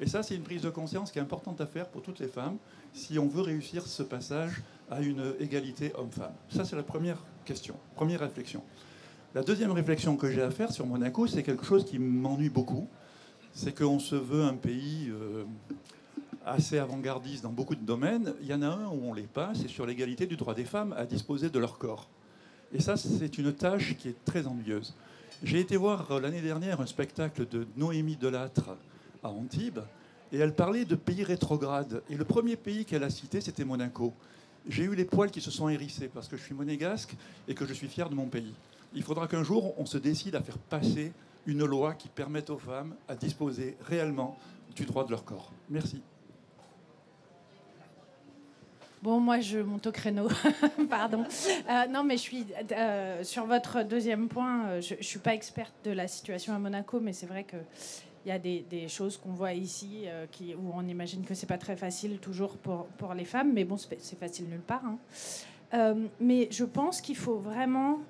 Et ça, c'est une prise de conscience qui est importante à faire pour toutes les femmes si on veut réussir ce passage à une égalité homme-femme. Ça, c'est la première question, première réflexion. La deuxième réflexion que j'ai à faire sur Monaco, c'est quelque chose qui m'ennuie beaucoup. C'est qu'on se veut un pays euh, assez avant-gardistes dans beaucoup de domaines. Il y en a un où on l'est pas, c'est sur l'égalité du droit des femmes à disposer de leur corps. Et ça, c'est une tâche qui est très ennuyeuse. J'ai été voir euh, l'année dernière un spectacle de Noémie Delattre à Antibes, et elle parlait de pays rétrogrades. Et le premier pays qu'elle a cité, c'était Monaco. J'ai eu les poils qui se sont hérissés parce que je suis monégasque et que je suis fier de mon pays. Il faudra qu'un jour, on se décide à faire passer une loi qui permette aux femmes à disposer réellement du droit de leur corps. Merci. Bon, moi, je monte au créneau. Pardon. Euh, non, mais je suis euh, sur votre deuxième point. Euh, je ne suis pas experte de la situation à Monaco, mais c'est vrai qu'il y a des, choses qu'on voit ici qui, où on imagine que c'est pas très facile toujours pour, pour les femmes, mais bon, c'est facile nulle part. Hein. mais je pense qu'il faut vraiment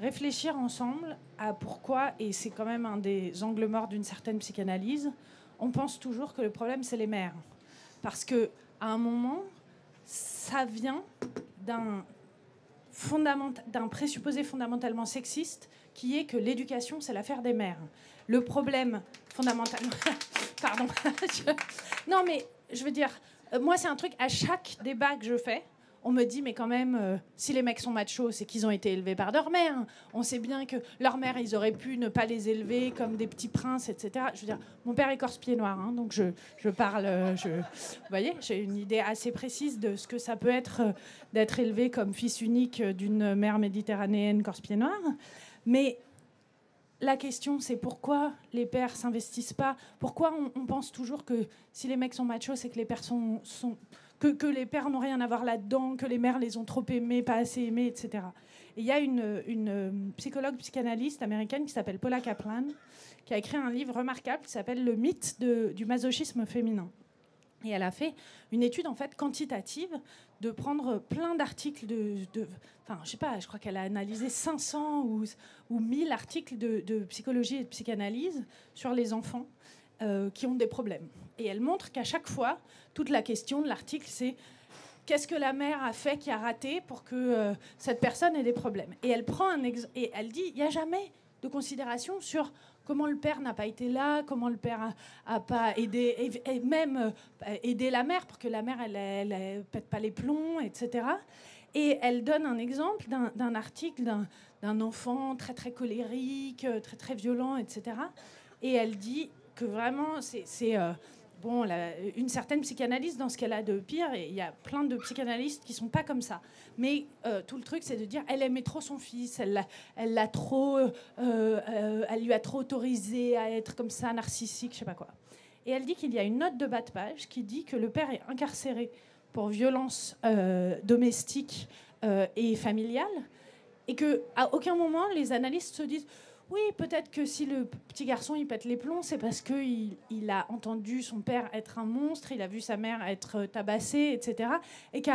réfléchir ensemble à pourquoi, et c'est quand même un des angles morts d'une certaine psychanalyse, on pense toujours que le problème, c'est les mères. Parce que à un moment, ça vient d'un présupposé fondamentalement sexiste qui est que l'éducation, c'est l'affaire des mères. Le problème fondamentalement... Pardon. Non, mais je veux dire, euh, moi, c'est un truc, à chaque débat que je fais, on me dit, mais quand même, euh, si les mecs sont machos, c'est qu'ils ont été élevés par leur mère. On sait bien que leur mère, ils auraient pu ne pas les élever comme des petits princes, etc. Je veux dire, mon père est corse-pied noir, hein, donc je, je parle. Euh, je, vous voyez, j'ai une idée assez précise de ce que ça peut être euh, d'être élevé comme fils unique d'une mère méditerranéenne corse-pied noir. Mais la question, c'est pourquoi les pères s'investissent pas? Pourquoi on, pense toujours que si les mecs sont machos, c'est que les pères sont, sont que, les pères n'ont rien à voir là-dedans, que les mères les ont trop aimés, pas assez aimés, etc. il y a une, une psychologue psychanalyste américaine qui s'appelle Paula Kaplan, qui a écrit un livre remarquable qui s'appelle Le mythe du masochisme féminin. Et elle a fait une étude en fait quantitative de prendre plein d'articles de, enfin je sais pas, je crois qu'elle a analysé 500 ou, ou 1000 articles de, de, psychologie et de psychanalyse sur les enfants euh, qui ont des problèmes. Et elle montre qu'à chaque fois, toute la question de l'article c'est qu'est-ce que la mère a fait qui a raté pour que euh, cette personne ait des problèmes. Et elle prend un ex et elle dit il n'y a jamais de considération sur comment le père n'a pas été là, comment le père a, pas aidé, et, même euh, aider la mère pour que la mère elle, elle, pète pas les plombs, etc. Et elle donne un exemple d'un article d'un enfant très très colérique, très très violent, etc. Et elle dit que vraiment c'est euh, bon, une certaine psychanalyste dans ce qu'elle a de pire, et il y a plein de psychanalystes qui sont pas comme ça. Mais euh, tout le truc, c'est de dire, elle aimait trop son fils, elle elle l'a trop, euh, euh, elle lui a trop autorisé à être comme ça, narcissique, je sais pas quoi. Et elle dit qu'il y a une note de bas de page qui dit que le père est incarcéré pour violence domestique et familiale, et que à aucun moment les analystes se disent oui, peut-être que si le petit garçon il pète les plombs, c'est parce qu'il il a entendu son père être un monstre, il a vu sa mère être tabassée, etc. Et qu'il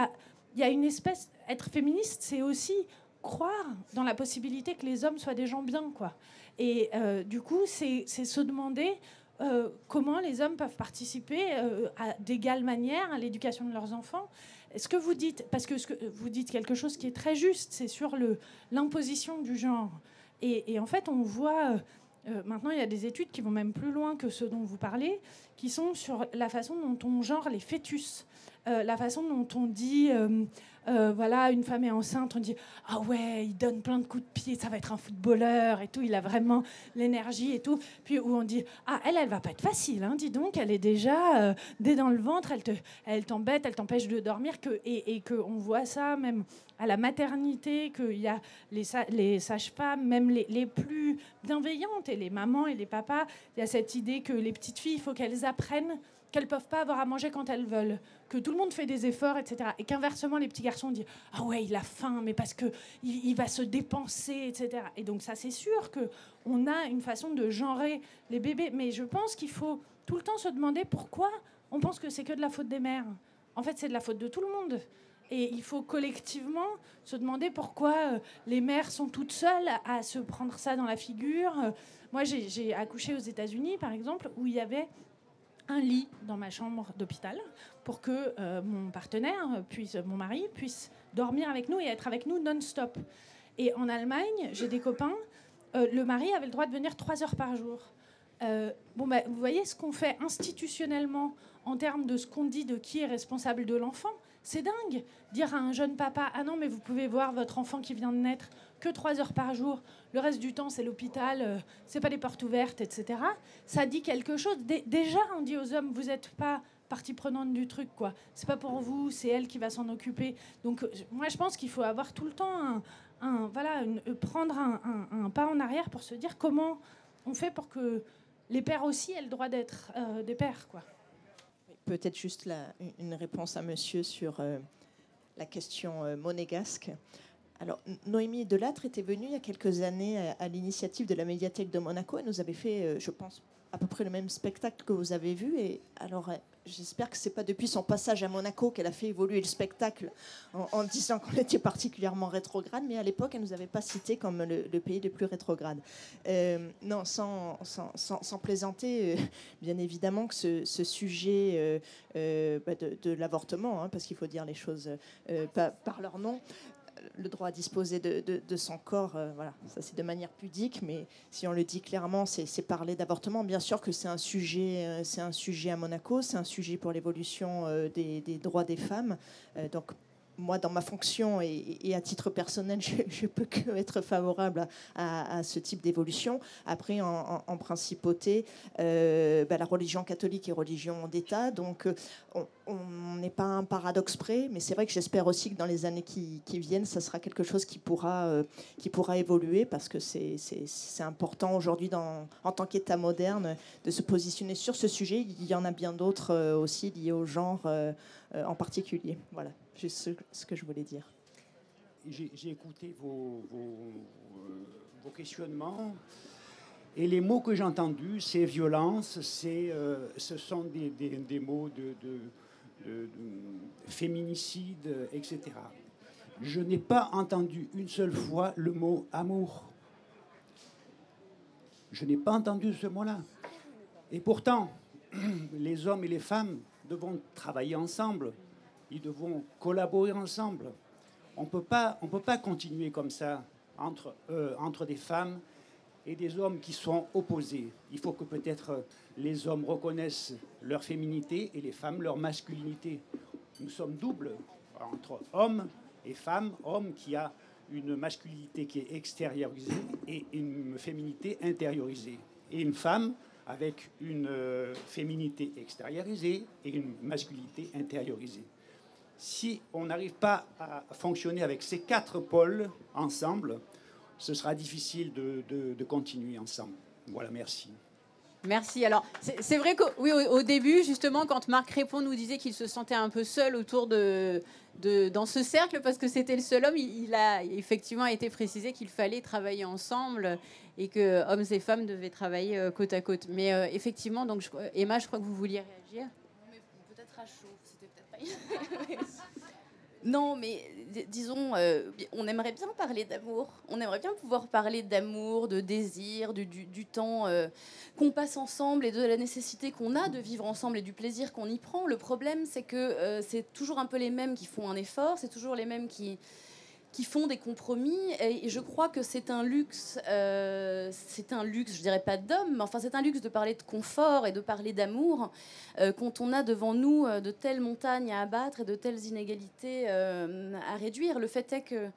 y a une espèce. Être féministe, c'est aussi croire dans la possibilité que les hommes soient des gens bien, quoi. Et euh, du coup, c'est se demander euh, comment les hommes peuvent participer euh, d'égale manière à l'éducation de leurs enfants. Est-ce que vous dites, parce que, ce que vous dites quelque chose qui est très juste, c'est sur l'imposition du genre. Et, en fait, on voit, euh, euh, maintenant, il y a des études qui vont même plus loin que ceux dont vous parlez, qui sont sur la façon dont on genre les fœtus, euh, la façon dont on dit euh, voilà, une femme est enceinte, on dit ah ouais, il donne plein de coups de pied, ça va être un footballeur et tout, il a vraiment l'énergie et tout. Puis où on dit ah elle, elle va pas être facile, hein, dis donc, elle est déjà euh, dès dans le ventre, elle te, elle t'embête, elle t'empêche de dormir, que et, et que on voit ça même à la maternité, qu'il y a les, les sages-femmes, même les, les, plus bienveillantes et les mamans et les papas, il y a cette idée que les petites filles, il faut qu'elles apprennent qu'elles peuvent pas avoir à manger quand elles veulent, que tout le monde fait des efforts, etc. Et qu'inversement, les petits garçons disent Ah ouais, il a faim, mais parce que il, va se dépenser, etc. Et donc, ça, c'est sûr que on a une façon de genrer les bébés. Mais je pense qu'il faut tout le temps se demander pourquoi on pense que c'est que de la faute des mères. En fait, c'est de la faute de tout le monde. Et il faut collectivement se demander pourquoi euh, les mères sont toutes seules à se prendre ça dans la figure. Moi, j'ai accouché aux États-Unis, par exemple, où il y avait un lit dans ma chambre d'hôpital pour que euh, mon partenaire, puisse, mon mari, puisse dormir avec nous et être avec nous non-stop. Et en Allemagne, j'ai des copains, euh, le mari avait le droit de venir trois heures par jour. Euh, bon, bah, vous voyez ce qu'on fait institutionnellement en termes de ce qu'on dit de qui est responsable de l'enfant? C'est dingue. Dire à un jeune papa, ah non, mais vous pouvez voir votre enfant qui vient de naître que trois heures par jour, le reste du temps c'est l'hôpital, euh, c'est pas des portes ouvertes, etc. Ça dit quelque chose. déjà, on dit aux hommes, vous n'êtes pas partie prenante du truc, quoi. C'est pas pour vous, c'est elle qui va s'en occuper. Donc, euh, moi, je pense qu'il faut avoir tout le temps un, voilà, euh, prendre un, pas en arrière pour se dire comment on fait pour que les pères aussi aient le droit d'être des pères, quoi. Peut-être juste une réponse à monsieur sur la question monégasque. Alors, Noémie Delattre était venue il y a quelques années à, l'initiative de la médiathèque de Monaco. Elle nous avait fait, euh, je pense, à peu près le même spectacle que vous avez vu. Et alors, euh, j'espère que c'est pas depuis son passage à Monaco qu'elle a fait évoluer le spectacle en, disant qu'on était particulièrement rétrograde. Mais à l'époque, elle nous avait pas cité comme le, pays le plus rétrograde. Euh, non, sans, sans, plaisanter, bien évidemment que ce, sujet bah, de, l'avortement, hein, parce qu'il faut dire les choses par leur nom, le droit à disposer de, son corps, euh, voilà, ça c'est de manière pudique, mais si on le dit clairement, c'est parler d'avortement. Bien sûr que c'est un sujet, euh, c'est un sujet à Monaco, c'est un sujet pour l'évolution euh, des, des, droits des femmes. donc moi, dans ma fonction et, à titre personnel, je ne peux que être favorable à, ce type d'évolution. Après, en, principauté, euh, ben, la religion catholique est religion d'État, donc euh, on n'est pas un paradoxe près, mais c'est vrai que j'espère aussi que dans les années qui, viennent, ça sera quelque chose qui pourra, euh, qui pourra évoluer, parce que c'est important aujourd'hui, en tant qu'État moderne, de se positionner sur ce sujet. Il y en a bien d'autres aussi liés au genre en particulier. Voilà juste ce, que je voulais dire. j'ai écouté vos, vos, vos, questionnements. Et les mots que j'ai entendus, c'est violence, c'est, ce sont des, mots de, de, de, féminicide, etc. Je n'ai pas entendu une seule fois le mot amour. Je n'ai pas entendu ce mot-là. Et pourtant, les hommes et les femmes devront travailler ensemble. Ils devront collaborer ensemble. On ne peut pas continuer comme ça entre, euh, entre des femmes et des hommes qui sont opposés. Il faut que peut-être les hommes reconnaissent leur féminité et les femmes leur masculinité. Nous sommes doubles entre hommes et femmes, hommes qui a une masculinité qui est extériorisée et une féminité intériorisée. Et une femme avec une euh, féminité extériorisée et une masculinité intériorisée. Si on n'arrive pas à fonctionner avec ces quatre pôles ensemble, ce sera difficile de, de continuer ensemble. Voilà, merci. Merci. Alors, c'est vrai qu'au oui, au, début, justement, quand Marc Répond nous disait qu'il se sentait un peu seul autour de, de dans ce cercle, parce que c'était le seul homme, il, a effectivement été précisé qu'il fallait travailler ensemble et que hommes et femmes devaient travailler euh, côte à côte. Mais euh, effectivement, donc, Emma, je crois que vous vouliez réagir. Peut-être à chaud. Non, mais disons, euh, on aimerait bien parler d'amour. On aimerait bien pouvoir parler d'amour, de désir, du, du, temps euh, qu'on passe ensemble et de la nécessité qu'on a de vivre ensemble et du plaisir qu'on y prend. Le problème, c'est que euh, c'est toujours un peu les mêmes qui font un effort, c'est toujours les mêmes qui, qui font des compromis. Et je crois que c'est un luxe, euh, c'est un luxe, je dirais pas d'homme, mais enfin c'est un luxe de parler de confort et de parler d'amour euh, quand on a devant nous euh, de telles montagnes à abattre et de telles inégalités à réduire. Le fait est que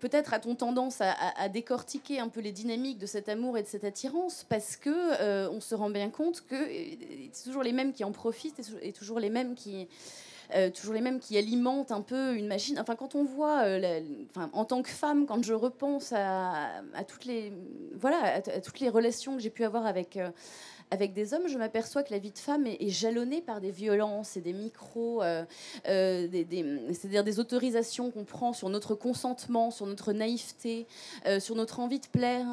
peut-être a-t-on tendance à, décortiquer un peu les dynamiques de cet amour et de cette attirance parce que on se rend bien compte que c'est toujours les mêmes qui en profitent et, toujours les mêmes qui euh, toujours les mêmes qui alimentent un peu une machine. Enfin, quand on voit, euh, en tant que femme, quand je repense à, toutes les, voilà, à, toutes les relations que j'ai pu avoir avec euh, avec des hommes, je m'aperçois que la vie de femme est, jalonnée par des violences et des micros, euh, euh, c'est-à-dire des autorisations qu'on prend sur notre consentement, sur notre naïveté, euh, sur notre envie de plaire.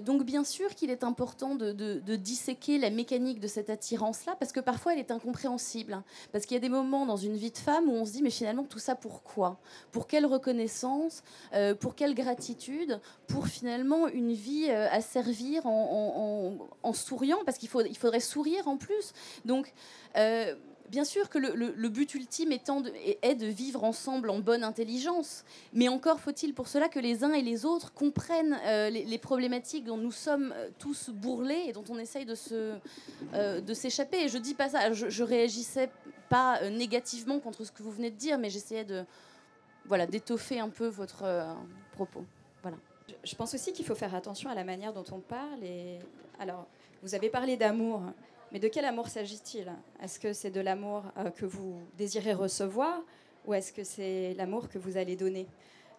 donc bien sûr qu'il est important de, disséquer la mécanique de cette attirance-là, parce que parfois elle est incompréhensible. Hein. parce qu'il y a des moments dans une vie de femme où on se dit, mais finalement, tout ça pourquoi? Pour quelle reconnaissance Pour quelle gratitude? Pour finalement une vie à servir en, en souriant parce qu'il il faudrait sourire en plus. Donc, euh, bien sûr que le, but ultime est de vivre ensemble en bonne intelligence, mais encore faut-il pour cela que les uns et les autres comprennent euh, les, problématiques dont nous sommes euh, tous bourrelés et dont on essaye de s'échapper. Et je dis pas ça, je, je réagissais pas négativement contre ce que vous venez de dire, mais j'essayais de voilà d'étoffer un peu votre propos. Voilà. Je pense aussi qu'il faut faire attention à la manière dont on parle et alors vous avez parlé d'amour, mais de quel amour s'agit-il? Est-ce que c'est de l'amour euh, que vous désirez recevoir ou est-ce que c'est l'amour que vous allez donner?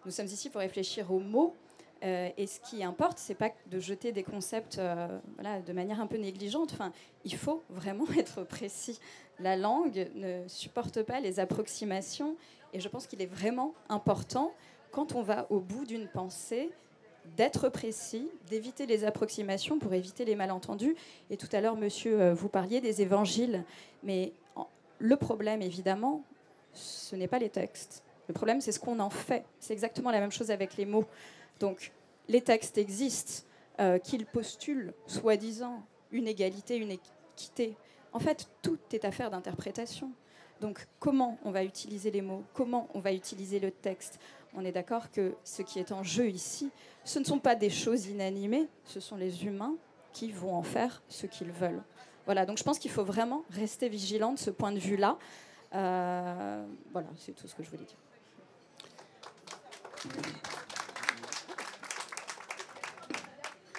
Nous sommes ici pour réfléchir aux mots. Euh, et ce qui importe, c'est pas de jeter des concepts euh, voilà, de manière un peu négligente. Enfin, il faut vraiment être précis. La langue ne supporte pas les approximations. Et je pense qu'il est vraiment important, quand on va au bout d'une pensée, d'être précis, d'éviter les approximations pour éviter les malentendus. Et tout à l'heure, monsieur, euh, vous parliez des évangiles. Mais le problème, évidemment, ce n'est pas les textes. Le problème, c'est ce qu'on en fait. C'est exactement la même chose avec les mots. Donc, les textes existent, euh, qu'ils postulent, soi-disant, une égalité, une équité. En fait, tout est affaire d'interprétation. Donc, comment on va utiliser les mots Comment on va utiliser le texte? On est d'accord que ce qui est en jeu ici, ce ne sont pas des choses inanimées, ce sont les humains qui vont en faire ce qu'ils veulent. Voilà, donc je pense qu'il faut vraiment rester vigilant de ce point de vue-là. Euh, voilà, c'est tout ce que je voulais dire.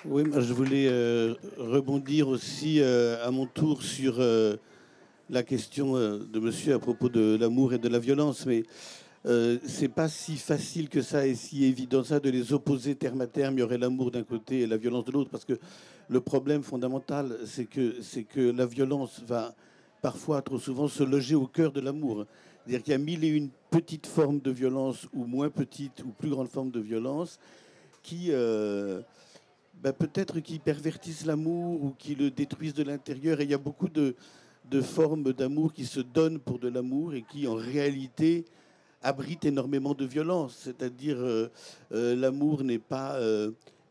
Oui, je voulais euh, rebondir aussi euh, à mon tour sur la question de monsieur à propos de l'amour et de la violence, mais euh, c'est pas si facile que ça et si évident ça de les opposer terme à terme. Il y aurait l'amour d'un côté et la violence de l'autre, parce que le problème fondamental, c'est que, c'est que la violence va parfois, trop souvent, se loger au cœur de l'amour. C'est-à-dire qu'il y a mille et une petites formes de violence, ou moins petites, ou plus grandes formes de violence, qui, euh, ben, peut-être qui pervertissent l'amour ou qui le détruisent de l'intérieur. Et il y a beaucoup de, de formes d'amour qui se donnent pour de l'amour et qui, en réalité, abritent énormément de violence. C'est-à-dire, euh, euh, l'amour n'est pas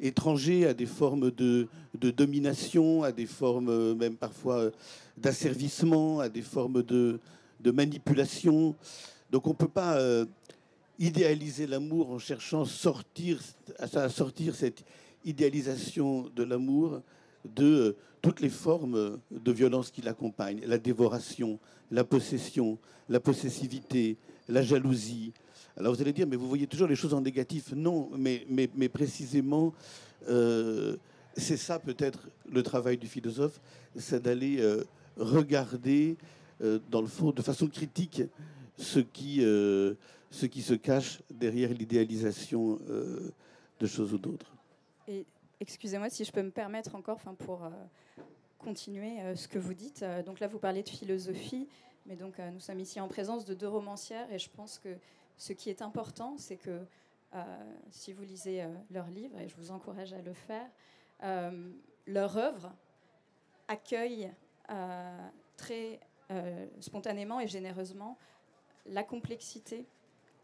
étranger à des formes de, domination, à des formes même parfois d'asservissement, à des formes de, manipulation. Donc on ne peut pas euh, idéaliser l'amour en cherchant à sortir cette idéalisation de l'amour de euh, toutes les formes de violence qui l'accompagnent. La dévoration, la possession, la possessivité, la jalousie. Alors vous allez dire, mais vous voyez toujours les choses en négatif. Non, mais, précisément, euh, c'est ça peut-être le travail du philosophe, c'est d'aller regarder euh, dans le fond, de façon critique, ce qui, euh, se cache derrière l'idéalisation euh, de choses ou d'autres. Excusez-moi si je peux me permettre encore, pour continuer ce que vous dites. donc là, vous parlez de philosophie, mais donc nous sommes ici en présence de deux romancières, et je pense que ce qui est important, c'est que si vous lisez leur livre, et je vous encourage à le faire, leur œuvre accueille très euh, spontanément et généreusement la complexité,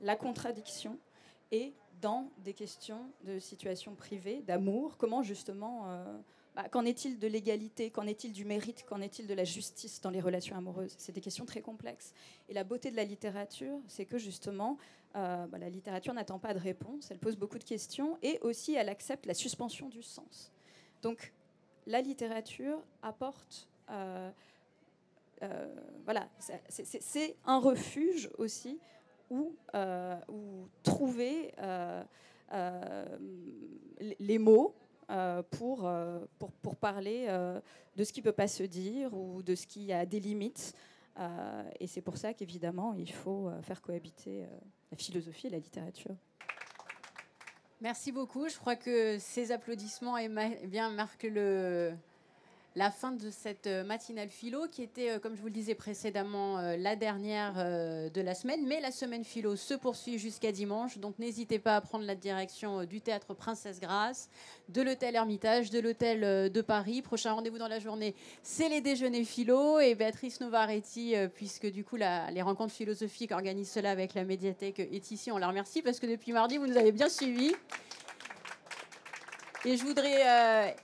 la contradiction et dans des questions de situation privée, d'amour, comment justement, euh, bah, qu'en est-il de l'égalité, qu'en est-il du mérite, qu'en est-il de la justice dans les relations amoureuses? C'est des questions très complexes. Et la beauté de la littérature, c'est que justement, euh, bah, la littérature n'attend pas de réponse, elle pose beaucoup de questions et aussi elle accepte la suspension du sens. Donc la littérature apporte euh, voilà, c'est un refuge aussi où, euh, trouver euh, les mots pour, pour, pour, parler de ce qui ne peut pas se dire ou de ce qui a des limites. et c'est pour ça qu'évidemment, il faut faire cohabiter la philosophie et la littérature. Merci beaucoup. Je crois que ces applaudissements bien, marquent le, la fin de cette euh, matinale philo qui était, euh, comme je vous le disais précédemment, euh, la dernière de la semaine. Mais la semaine philo se poursuit jusqu'à dimanche. Donc n'hésitez pas à prendre la direction du théâtre Princesse Grasse, de l'hôtel Hermitage, de l'hôtel de Paris. Prochain rendez-vous dans la journée, c'est les déjeuners philo. Et Béatrice Novaretti, puisque du coup les rencontres philosophiques organisent cela avec la médiathèque, est ici. On la remercie parce que depuis mardi, vous nous avez bien suivis. Et je voudrais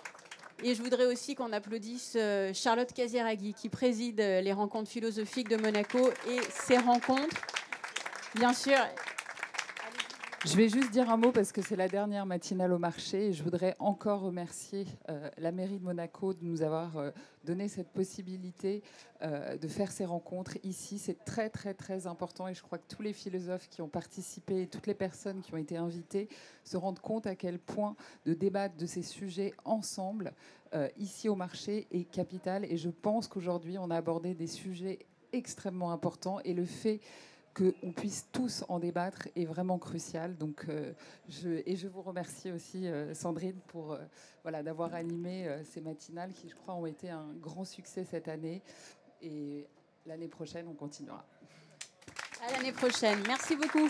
et je voudrais aussi qu'on applaudisse euh, Charlotte Casiraghi, qui préside euh, les rencontres philosophiques de Monaco et ces rencontres. Bien sûr, je vais juste dire un mot parce que c'est la dernière matinale au marché et je voudrais encore remercier euh, la mairie de Monaco de nous avoir euh, donné cette possibilité euh, de faire ces rencontres ici. C'est très très très important et je crois que tous les philosophes qui ont participé et toutes les personnes qui ont été invitées se rendent compte à quel point de débattre de ces sujets ensemble ici au marché est capital et je pense qu'aujourd'hui on a abordé des sujets extrêmement importants et le fait qu'on puisse tous en débattre est vraiment crucial. Donc, euh, et je vous remercie aussi, euh, Sandrine, pour euh, voilà, d'avoir animé ces matinales qui, je crois, ont été un grand succès cette année. Et l'année prochaine, on continuera. À l'année prochaine. Merci beaucoup.